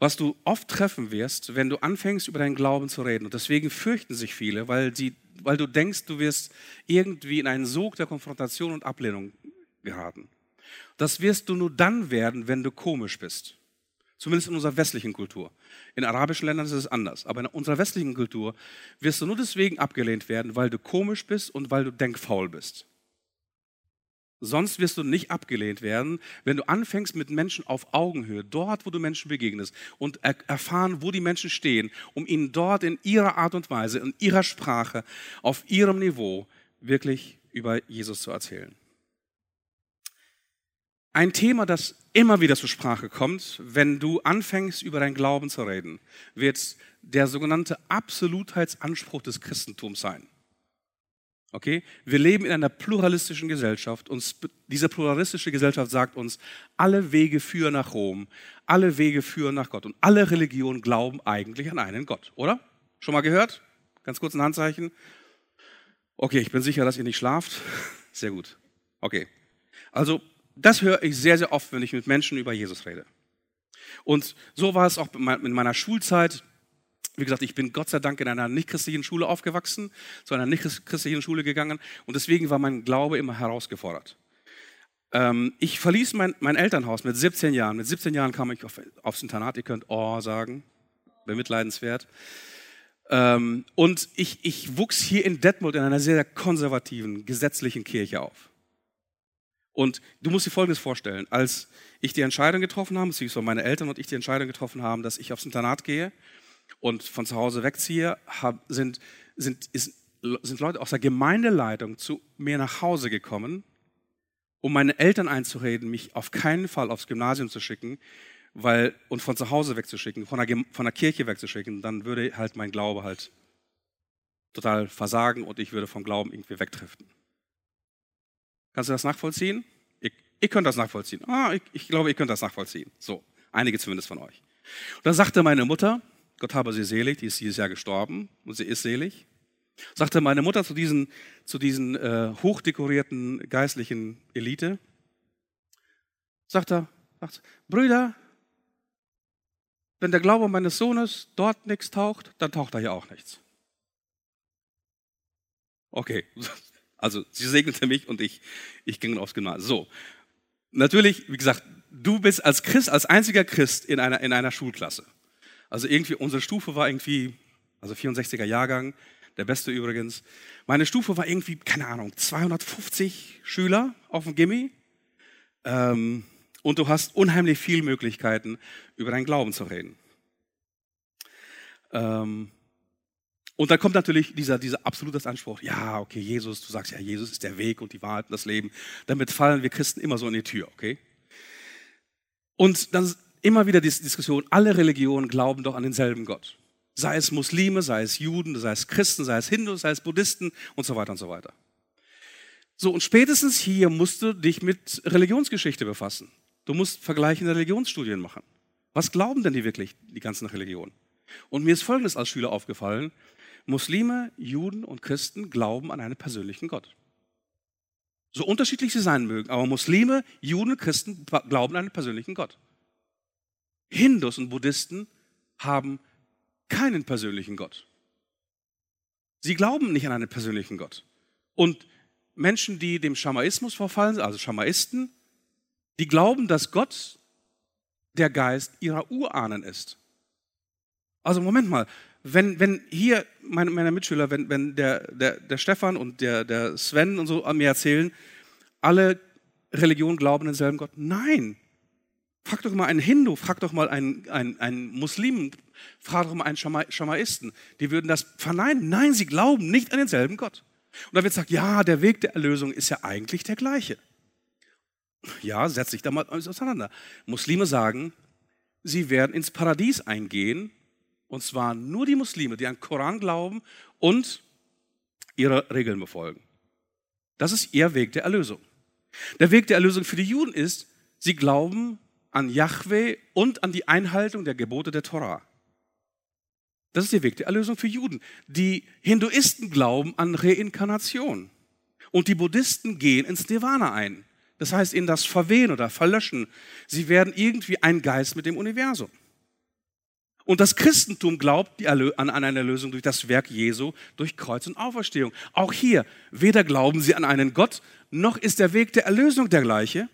Speaker 1: was du oft treffen wirst, wenn du anfängst, über deinen Glauben zu reden. Und deswegen fürchten sich viele, weil, sie, weil du denkst, du wirst irgendwie in einen Sog der Konfrontation und Ablehnung geraten. Das wirst du nur dann werden, wenn du komisch bist. Zumindest in unserer westlichen Kultur. In arabischen Ländern ist es anders. Aber in unserer westlichen Kultur wirst du nur deswegen abgelehnt werden, weil du komisch bist und weil du denkfaul bist. Sonst wirst du nicht abgelehnt werden, wenn du anfängst mit Menschen auf Augenhöhe, dort, wo du Menschen begegnest und er erfahren, wo die Menschen stehen, um ihnen dort in ihrer Art und Weise, in ihrer Sprache, auf ihrem Niveau wirklich über Jesus zu erzählen. Ein Thema, das immer wieder zur Sprache kommt, wenn du anfängst, über deinen Glauben zu reden, wird der sogenannte Absolutheitsanspruch des Christentums sein. Okay? Wir leben in einer pluralistischen Gesellschaft und diese pluralistische Gesellschaft sagt uns, alle Wege führen nach Rom, alle Wege führen nach Gott und alle Religionen glauben eigentlich an einen Gott, oder? Schon mal gehört? Ganz kurz ein Handzeichen. Okay, ich bin sicher, dass ihr nicht schlaft. Sehr gut. Okay. Also, das höre ich sehr, sehr oft, wenn ich mit Menschen über Jesus rede. Und so war es auch in meiner Schulzeit. Wie gesagt, ich bin Gott sei Dank in einer nicht-christlichen Schule aufgewachsen, zu einer nicht-christlichen Schule gegangen und deswegen war mein Glaube immer herausgefordert. Ähm, ich verließ mein, mein, Elternhaus mit 17 Jahren. Mit 17 Jahren kam ich auf, aufs Internat, ihr könnt Oh sagen, bemitleidenswert. Ähm, und ich, ich wuchs hier in Detmold in einer sehr, sehr konservativen, gesetzlichen Kirche auf. Und du musst dir Folgendes vorstellen, als ich die Entscheidung getroffen habe, beziehungsweise meine Eltern und ich die Entscheidung getroffen haben, dass ich aufs Internat gehe und von zu Hause wegziehe, sind, sind, ist, sind Leute aus der Gemeindeleitung zu mir nach Hause gekommen, um meine Eltern einzureden, mich auf keinen Fall aufs Gymnasium zu schicken weil, und von zu Hause wegzuschicken, von der, von der Kirche wegzuschicken, dann würde halt mein Glaube halt total versagen und ich würde vom Glauben irgendwie wegdriften. Kannst du das nachvollziehen? Ihr, ihr könnt das nachvollziehen. Ah, ich, ich glaube, ihr könnt das nachvollziehen. So, einige zumindest von euch. Und dann sagte meine Mutter, Gott habe sie selig, die ist dieses Jahr gestorben und sie ist selig. Sagte meine Mutter zu diesen, zu diesen äh, hochdekorierten geistlichen Elite, sagt er, Brüder, wenn der Glaube meines Sohnes dort nichts taucht, dann taucht da hier auch nichts. Okay, also sie segnete mich und ich, ich ging aufs Gymnasium. So, natürlich, wie gesagt, du bist als Christ, als einziger Christ in einer, in einer Schulklasse. Also irgendwie, unsere Stufe war irgendwie, also 64er Jahrgang, der beste übrigens. Meine Stufe war irgendwie, keine Ahnung, 250 Schüler auf dem Gimmi. Ähm, und du hast unheimlich viele Möglichkeiten, über deinen Glauben zu reden. Ähm, und dann kommt natürlich dieser, dieser absolute Anspruch, ja, okay, Jesus, du sagst ja, Jesus ist der Weg und die Wahrheit und das Leben. Damit fallen wir Christen immer so in die Tür, okay? Und dann immer wieder die Diskussion, alle Religionen glauben doch an denselben Gott. Sei es Muslime, sei es Juden, sei es Christen, sei es Hindus, sei es Buddhisten und so weiter und so weiter. So, und spätestens hier musst du dich mit Religionsgeschichte befassen. Du musst vergleichende Religionsstudien machen. Was glauben denn die wirklich, die ganzen Religionen? Und mir ist Folgendes als Schüler aufgefallen. Muslime, Juden und Christen glauben an einen persönlichen Gott. So unterschiedlich sie sein mögen, aber Muslime, Juden, Christen glauben an einen persönlichen Gott. Hindus und Buddhisten haben keinen persönlichen Gott. Sie glauben nicht an einen persönlichen Gott. Und Menschen, die dem Schamaismus verfallen also Schamaisten, die glauben, dass Gott der Geist ihrer Urahnen ist. Also Moment mal, wenn, wenn hier meine, meine Mitschüler, wenn, wenn der, der, der Stefan und der, der Sven und so an mir erzählen, alle Religionen glauben denselben Gott. Nein. Frag doch mal einen Hindu, frag doch mal einen, einen, einen Muslim, frag doch mal einen Schamaisten. Die würden das verneinen. Nein, sie glauben nicht an denselben Gott. Und da wird gesagt, ja, der Weg der Erlösung ist ja eigentlich der gleiche. Ja, setz dich da mal auseinander. Muslime sagen, sie werden ins Paradies eingehen, und zwar nur die Muslime, die an Koran glauben und ihre Regeln befolgen. Das ist ihr Weg der Erlösung. Der Weg der Erlösung für die Juden ist, sie glauben an Yahweh und an die Einhaltung der Gebote der Torah. Das ist der Weg der Erlösung für Juden. Die Hinduisten glauben an Reinkarnation. Und die Buddhisten gehen ins Nirvana ein. Das heißt, in das Verwehen oder Verlöschen. Sie werden irgendwie ein Geist mit dem Universum. Und das Christentum glaubt an eine Erlösung durch das Werk Jesu, durch Kreuz und Auferstehung. Auch hier, weder glauben sie an einen Gott, noch ist der Weg der Erlösung der gleiche.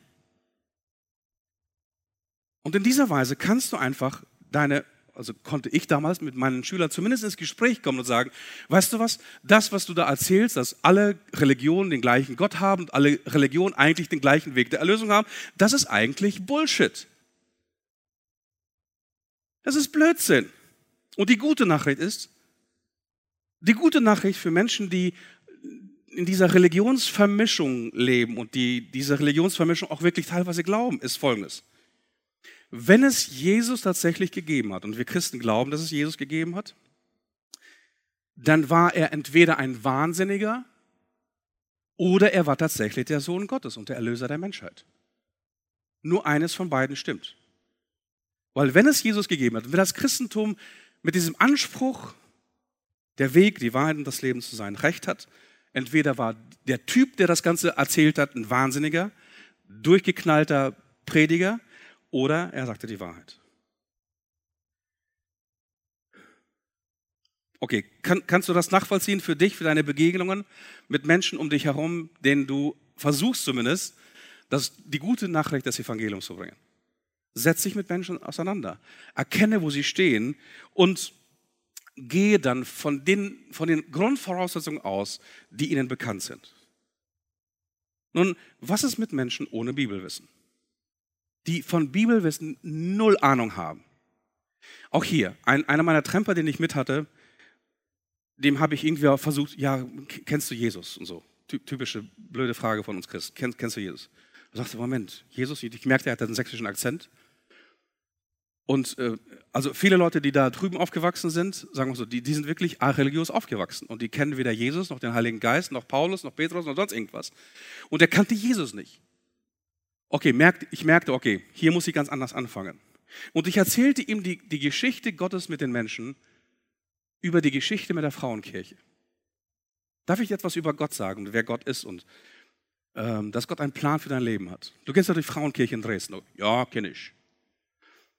Speaker 1: Und in dieser Weise kannst du einfach deine also konnte ich damals mit meinen Schülern zumindest ins Gespräch kommen und sagen, weißt du was, das, was du da erzählst, dass alle Religionen den gleichen Gott haben und alle Religionen eigentlich den gleichen Weg der Erlösung haben, das ist eigentlich Bullshit. Das ist Blödsinn. Und die gute Nachricht ist, die gute Nachricht für Menschen, die in dieser Religionsvermischung leben und die diese Religionsvermischung auch wirklich teilweise glauben, ist folgendes. Wenn es Jesus tatsächlich gegeben hat, und wir Christen glauben, dass es Jesus gegeben hat, dann war er entweder ein Wahnsinniger oder er war tatsächlich der Sohn Gottes und der Erlöser der Menschheit. Nur eines von beiden stimmt. Weil wenn es Jesus gegeben hat, wenn das Christentum mit diesem Anspruch, der Weg, die Wahrheit und das Leben zu sein, recht hat, entweder war der Typ, der das Ganze erzählt hat, ein Wahnsinniger, durchgeknallter Prediger, oder er sagte die Wahrheit. Okay, kann, kannst du das nachvollziehen für dich, für deine Begegnungen mit Menschen um dich herum, denen du versuchst zumindest, das, die gute Nachricht des Evangeliums zu bringen? Setz dich mit Menschen auseinander. Erkenne, wo sie stehen und gehe dann von den, von den Grundvoraussetzungen aus, die ihnen bekannt sind. Nun, was ist mit Menschen ohne Bibelwissen? Die von Bibelwissen null Ahnung haben. Auch hier, ein, einer meiner Tremper, den ich mit hatte, dem habe ich irgendwie versucht, ja, kennst du Jesus und so. Typische blöde Frage von uns Christen. Kennst, kennst du Jesus? Er sagte, Moment, Jesus, ich merkte, er hat einen sächsischen Akzent. Und äh, also viele Leute, die da drüben aufgewachsen sind, sagen wir so, die, die sind wirklich religiös aufgewachsen und die kennen weder Jesus noch den Heiligen Geist, noch Paulus, noch Petrus, noch sonst irgendwas. Und er kannte Jesus nicht. Okay, merkt, ich merkte, okay, hier muss ich ganz anders anfangen. Und ich erzählte ihm die, die Geschichte Gottes mit den Menschen über die Geschichte mit der Frauenkirche. Darf ich etwas über Gott sagen, wer Gott ist und ähm, dass Gott einen Plan für dein Leben hat? Du kennst doch die Frauenkirche in Dresden. Ja, kenne ich.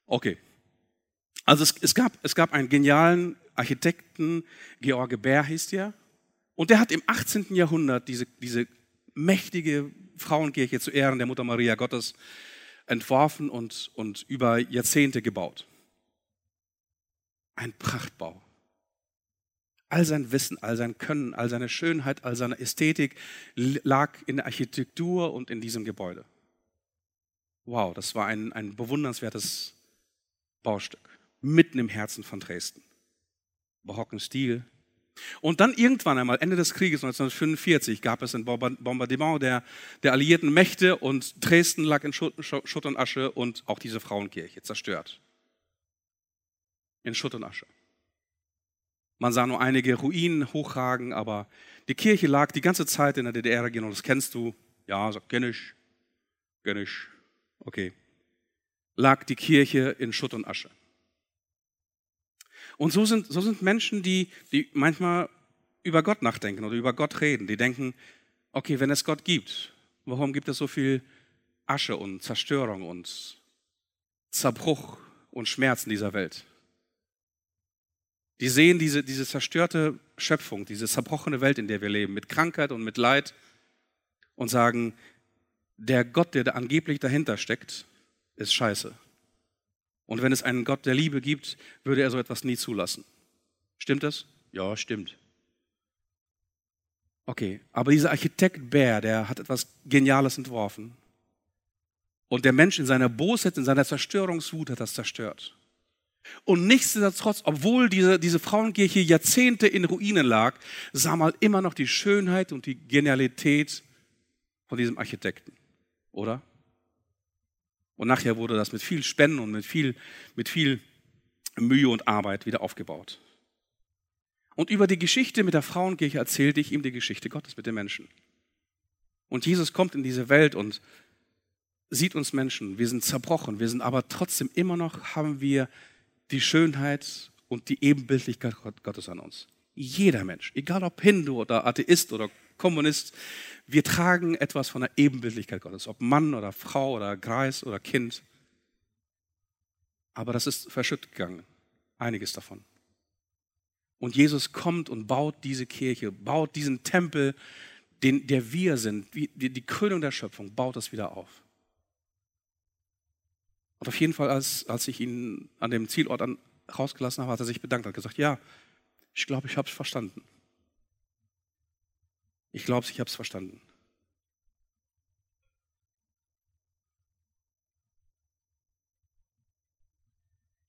Speaker 1: Okay. Also es, es, gab, es gab einen genialen Architekten, George Bär hieß der, und der hat im 18. Jahrhundert diese, diese mächtige Frauenkirche zu Ehren der Mutter Maria Gottes entworfen und, und über Jahrzehnte gebaut. Ein Prachtbau. All sein Wissen, all sein Können, all seine Schönheit, all seine Ästhetik lag in der Architektur und in diesem Gebäude. Wow, das war ein, ein bewundernswertes Baustück, mitten im Herzen von Dresden. Barocken Stil, und dann irgendwann einmal, Ende des Krieges 1945, gab es ein Bombardement der, der alliierten Mächte und Dresden lag in Schutt, Schutt und Asche und auch diese Frauenkirche zerstört. In Schutt und Asche. Man sah nur einige Ruinen hochragen, aber die Kirche lag die ganze Zeit in der DDR-Region. Das kennst du? Ja, ich. Kenn ich. Okay. Lag die Kirche in Schutt und Asche. Und so sind, so sind Menschen, die, die manchmal über Gott nachdenken oder über Gott reden. Die denken, okay, wenn es Gott gibt, Warum gibt es so viel Asche und Zerstörung und Zerbruch und Schmerz in dieser Welt? Die sehen diese, diese zerstörte Schöpfung, diese zerbrochene Welt, in der wir leben, mit Krankheit und mit Leid und sagen, der Gott, der da angeblich dahinter steckt, ist scheiße. Und wenn es einen Gott der Liebe gibt, würde er so etwas nie zulassen. Stimmt das? Ja, stimmt. Okay, aber dieser Architekt Bär, der hat etwas Geniales entworfen. Und der Mensch in seiner Bosheit, in seiner Zerstörungswut hat das zerstört. Und nichtsdestotrotz, obwohl diese, diese Frauenkirche Jahrzehnte in Ruinen lag, sah man immer noch die Schönheit und die Genialität von diesem Architekten, oder? Und nachher wurde das mit viel Spenden und mit viel, mit viel Mühe und Arbeit wieder aufgebaut. Und über die Geschichte mit der Frauenkirche erzählte ich ihm die Geschichte Gottes mit den Menschen. Und Jesus kommt in diese Welt und sieht uns Menschen. Wir sind zerbrochen, wir sind aber trotzdem immer noch, haben wir die Schönheit und die Ebenbildlichkeit Gottes an uns. Jeder Mensch, egal ob Hindu oder Atheist oder Kommunist, wir tragen etwas von der Ebenbildlichkeit Gottes, ob Mann oder Frau oder Greis oder Kind. Aber das ist verschüttet gegangen, einiges davon. Und Jesus kommt und baut diese Kirche, baut diesen Tempel, den, der wir sind, die, Krönung der Schöpfung, baut das wieder auf. Und auf jeden Fall, als, als ich ihn an dem Zielort an, rausgelassen habe, hat er sich bedankt und gesagt, ja, ich glaube, ich habe es verstanden. Ich glaube, ich habe es verstanden.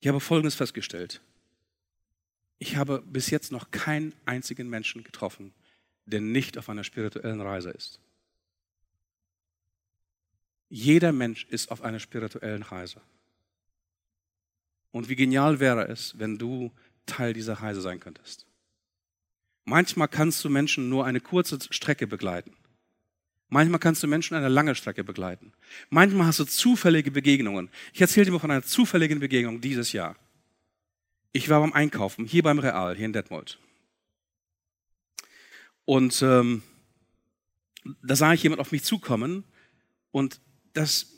Speaker 1: Ich habe Folgendes festgestellt. Ich habe bis jetzt noch keinen einzigen Menschen getroffen, der nicht auf einer spirituellen Reise ist. Jeder Mensch ist auf einer spirituellen Reise. Und wie genial wäre es, wenn du Teil dieser Reise sein könntest. Manchmal kannst du Menschen nur eine kurze Strecke begleiten. Manchmal kannst du Menschen eine lange Strecke begleiten. Manchmal hast du zufällige Begegnungen. Ich erzähle dir mal von einer zufälligen Begegnung dieses Jahr. Ich war beim Einkaufen, hier beim Real, hier in Detmold. Und ähm, da sah ich jemand auf mich zukommen und das,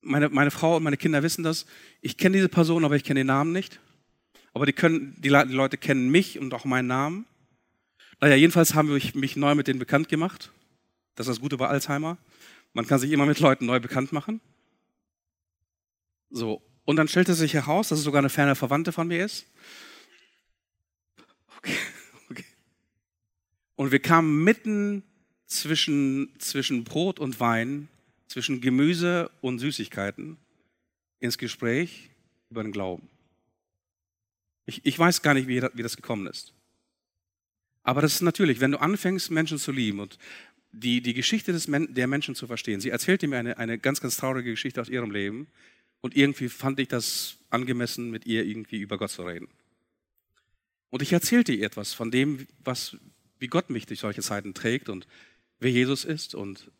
Speaker 1: meine, meine Frau und meine Kinder wissen das. Ich kenne diese Person, aber ich kenne den Namen nicht. Aber die, können, die, die Leute kennen mich und auch meinen Namen. Naja, jedenfalls haben wir mich neu mit denen bekannt gemacht. Das ist das Gute bei Alzheimer. Man kann sich immer mit Leuten neu bekannt machen. So. Und dann stellte sich heraus, dass es sogar eine ferne Verwandte von mir ist. Okay. okay. Und wir kamen mitten zwischen, zwischen Brot und Wein, zwischen Gemüse und Süßigkeiten ins Gespräch über den Glauben. Ich, ich weiß gar nicht, wie, wie das gekommen ist. Aber das ist natürlich, wenn du anfängst, Menschen zu lieben und die, die Geschichte des Men der Menschen zu verstehen. Sie erzählte mir eine, eine ganz, ganz traurige Geschichte aus ihrem Leben und irgendwie fand ich das angemessen, mit ihr irgendwie über Gott zu reden. Und ich erzählte ihr etwas von dem, was, wie Gott mich durch solche Zeiten trägt und wer Jesus ist und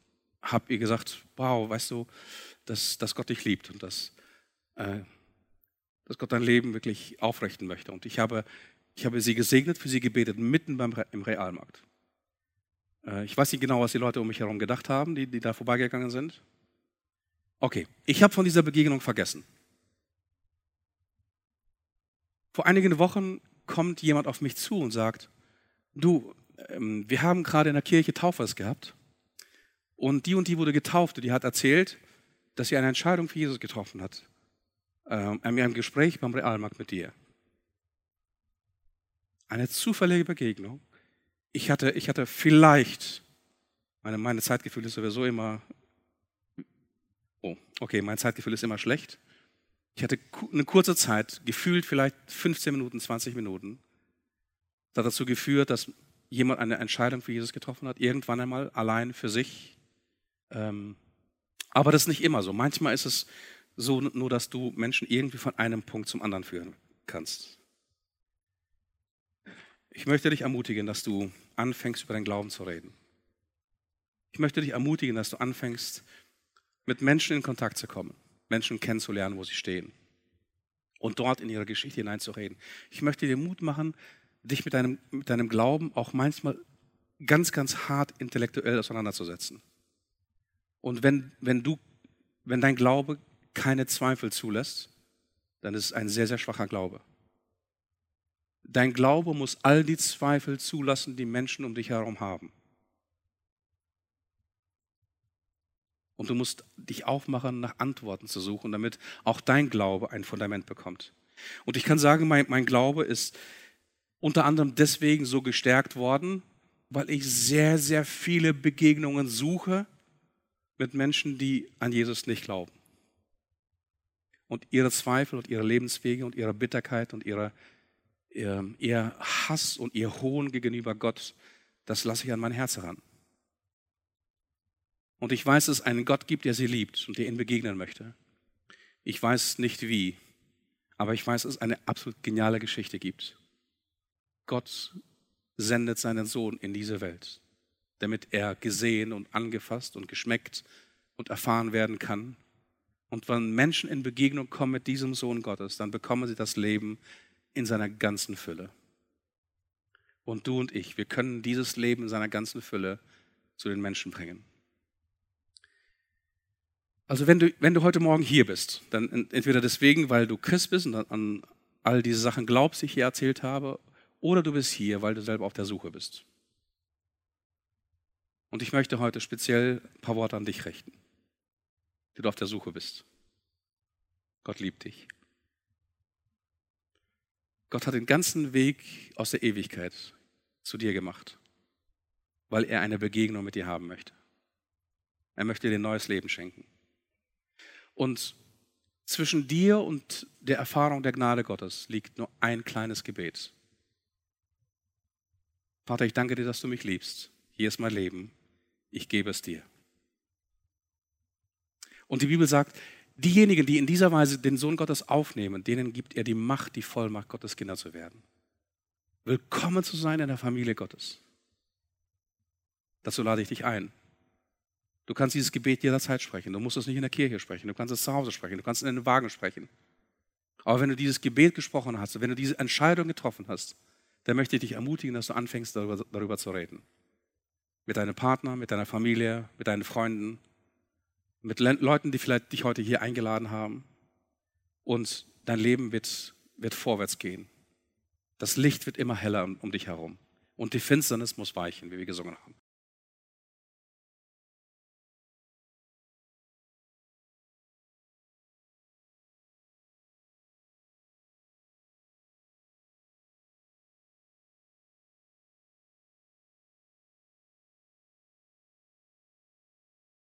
Speaker 1: habe ihr gesagt, wow, weißt du, dass, dass Gott dich liebt und dass, äh, dass Gott dein Leben wirklich aufrichten möchte. Und ich habe ich habe sie gesegnet, für sie gebetet, mitten beim, im Realmarkt. Äh, ich weiß nicht genau, was die Leute um mich herum gedacht haben, die, die da vorbeigegangen sind. Okay, ich habe von dieser Begegnung vergessen. Vor einigen Wochen kommt jemand auf mich zu und sagt, du, ähm, wir haben gerade in der Kirche Taufers gehabt und die und die wurde getauft und die hat erzählt, dass sie eine Entscheidung für Jesus getroffen hat. Ähm, in einem Gespräch beim Realmarkt mit dir. Eine zufällige Begegnung. Ich hatte, ich hatte vielleicht, meine, meine Zeitgefühl ist sowieso immer, oh, okay, mein Zeitgefühl ist immer schlecht. Ich hatte eine kurze Zeit, gefühlt vielleicht 15 Minuten, 20 Minuten. Das hat dazu geführt, dass jemand eine Entscheidung für Jesus getroffen hat, irgendwann einmal allein für sich. Ähm, aber das ist nicht immer so. Manchmal ist es so, nur dass du Menschen irgendwie von einem Punkt zum anderen führen kannst. Ich möchte dich ermutigen, dass du anfängst, über deinen Glauben zu reden. Ich möchte dich ermutigen, dass du anfängst, mit Menschen in Kontakt zu kommen, Menschen kennenzulernen, wo sie stehen und dort in ihre Geschichte hineinzureden. Ich möchte dir Mut machen, dich mit deinem, mit deinem Glauben auch manchmal ganz, ganz hart intellektuell auseinanderzusetzen. Und wenn, wenn, du, wenn dein Glaube keine Zweifel zulässt, dann ist es ein sehr, sehr schwacher Glaube. Dein Glaube muss all die Zweifel zulassen, die Menschen um dich herum haben. Und du musst dich aufmachen, nach Antworten zu suchen, damit auch dein Glaube ein Fundament bekommt. Und ich kann sagen, mein, mein Glaube ist unter anderem deswegen so gestärkt worden, weil ich sehr, sehr viele Begegnungen suche mit Menschen, die an Jesus nicht glauben. Und ihre Zweifel und ihre Lebenswege und ihre Bitterkeit und ihre, ihr, ihr Hass und ihr Hohn gegenüber Gott, das lasse ich an mein Herz heran. Und ich weiß, dass es einen Gott gibt, der sie liebt und der ihnen begegnen möchte. Ich weiß nicht wie, aber ich weiß, dass es eine absolut geniale Geschichte gibt. Gott sendet seinen Sohn in diese Welt, damit er gesehen und angefasst und geschmeckt und erfahren werden kann. Und wenn Menschen in Begegnung kommen mit diesem Sohn Gottes, dann bekommen sie das Leben in seiner ganzen Fülle. Und du und ich, wir können dieses Leben in seiner ganzen Fülle zu den Menschen bringen. Also wenn du, wenn du heute Morgen hier bist, dann entweder deswegen, weil du Christ bist und an all diese Sachen glaubst, die ich hier erzählt habe, oder du bist hier, weil du selber auf der Suche bist. Und ich möchte heute speziell ein paar Worte an dich richten, die du auf der Suche bist. Gott liebt dich. Gott hat den ganzen Weg aus der Ewigkeit zu dir gemacht, weil er eine Begegnung mit dir haben möchte. Er möchte dir ein neues Leben schenken. Und zwischen dir und der Erfahrung der Gnade Gottes liegt nur ein kleines Gebet. Vater, ich danke dir, dass du mich liebst. Hier ist mein Leben. Ich gebe es dir. Und die Bibel sagt, diejenigen, die in dieser Weise den Sohn Gottes aufnehmen, denen gibt er die Macht, die Vollmacht, Gottes Kinder zu werden. Willkommen zu sein in der Familie Gottes. Dazu lade ich dich ein. Du kannst dieses Gebet jederzeit sprechen. Du musst es nicht in der Kirche sprechen. Du kannst es zu Hause sprechen. Du kannst es in den Wagen sprechen. Aber wenn du dieses Gebet gesprochen hast, wenn du diese Entscheidung getroffen hast, dann möchte ich dich ermutigen, dass du anfängst, darüber, darüber zu reden. Mit deinem Partner, mit deiner Familie, mit deinen Freunden, mit Leuten, die vielleicht dich heute hier eingeladen haben. Und dein Leben wird, wird vorwärts gehen. Das Licht wird immer heller um, um dich herum. Und die Finsternis muss weichen, wie wir gesungen haben.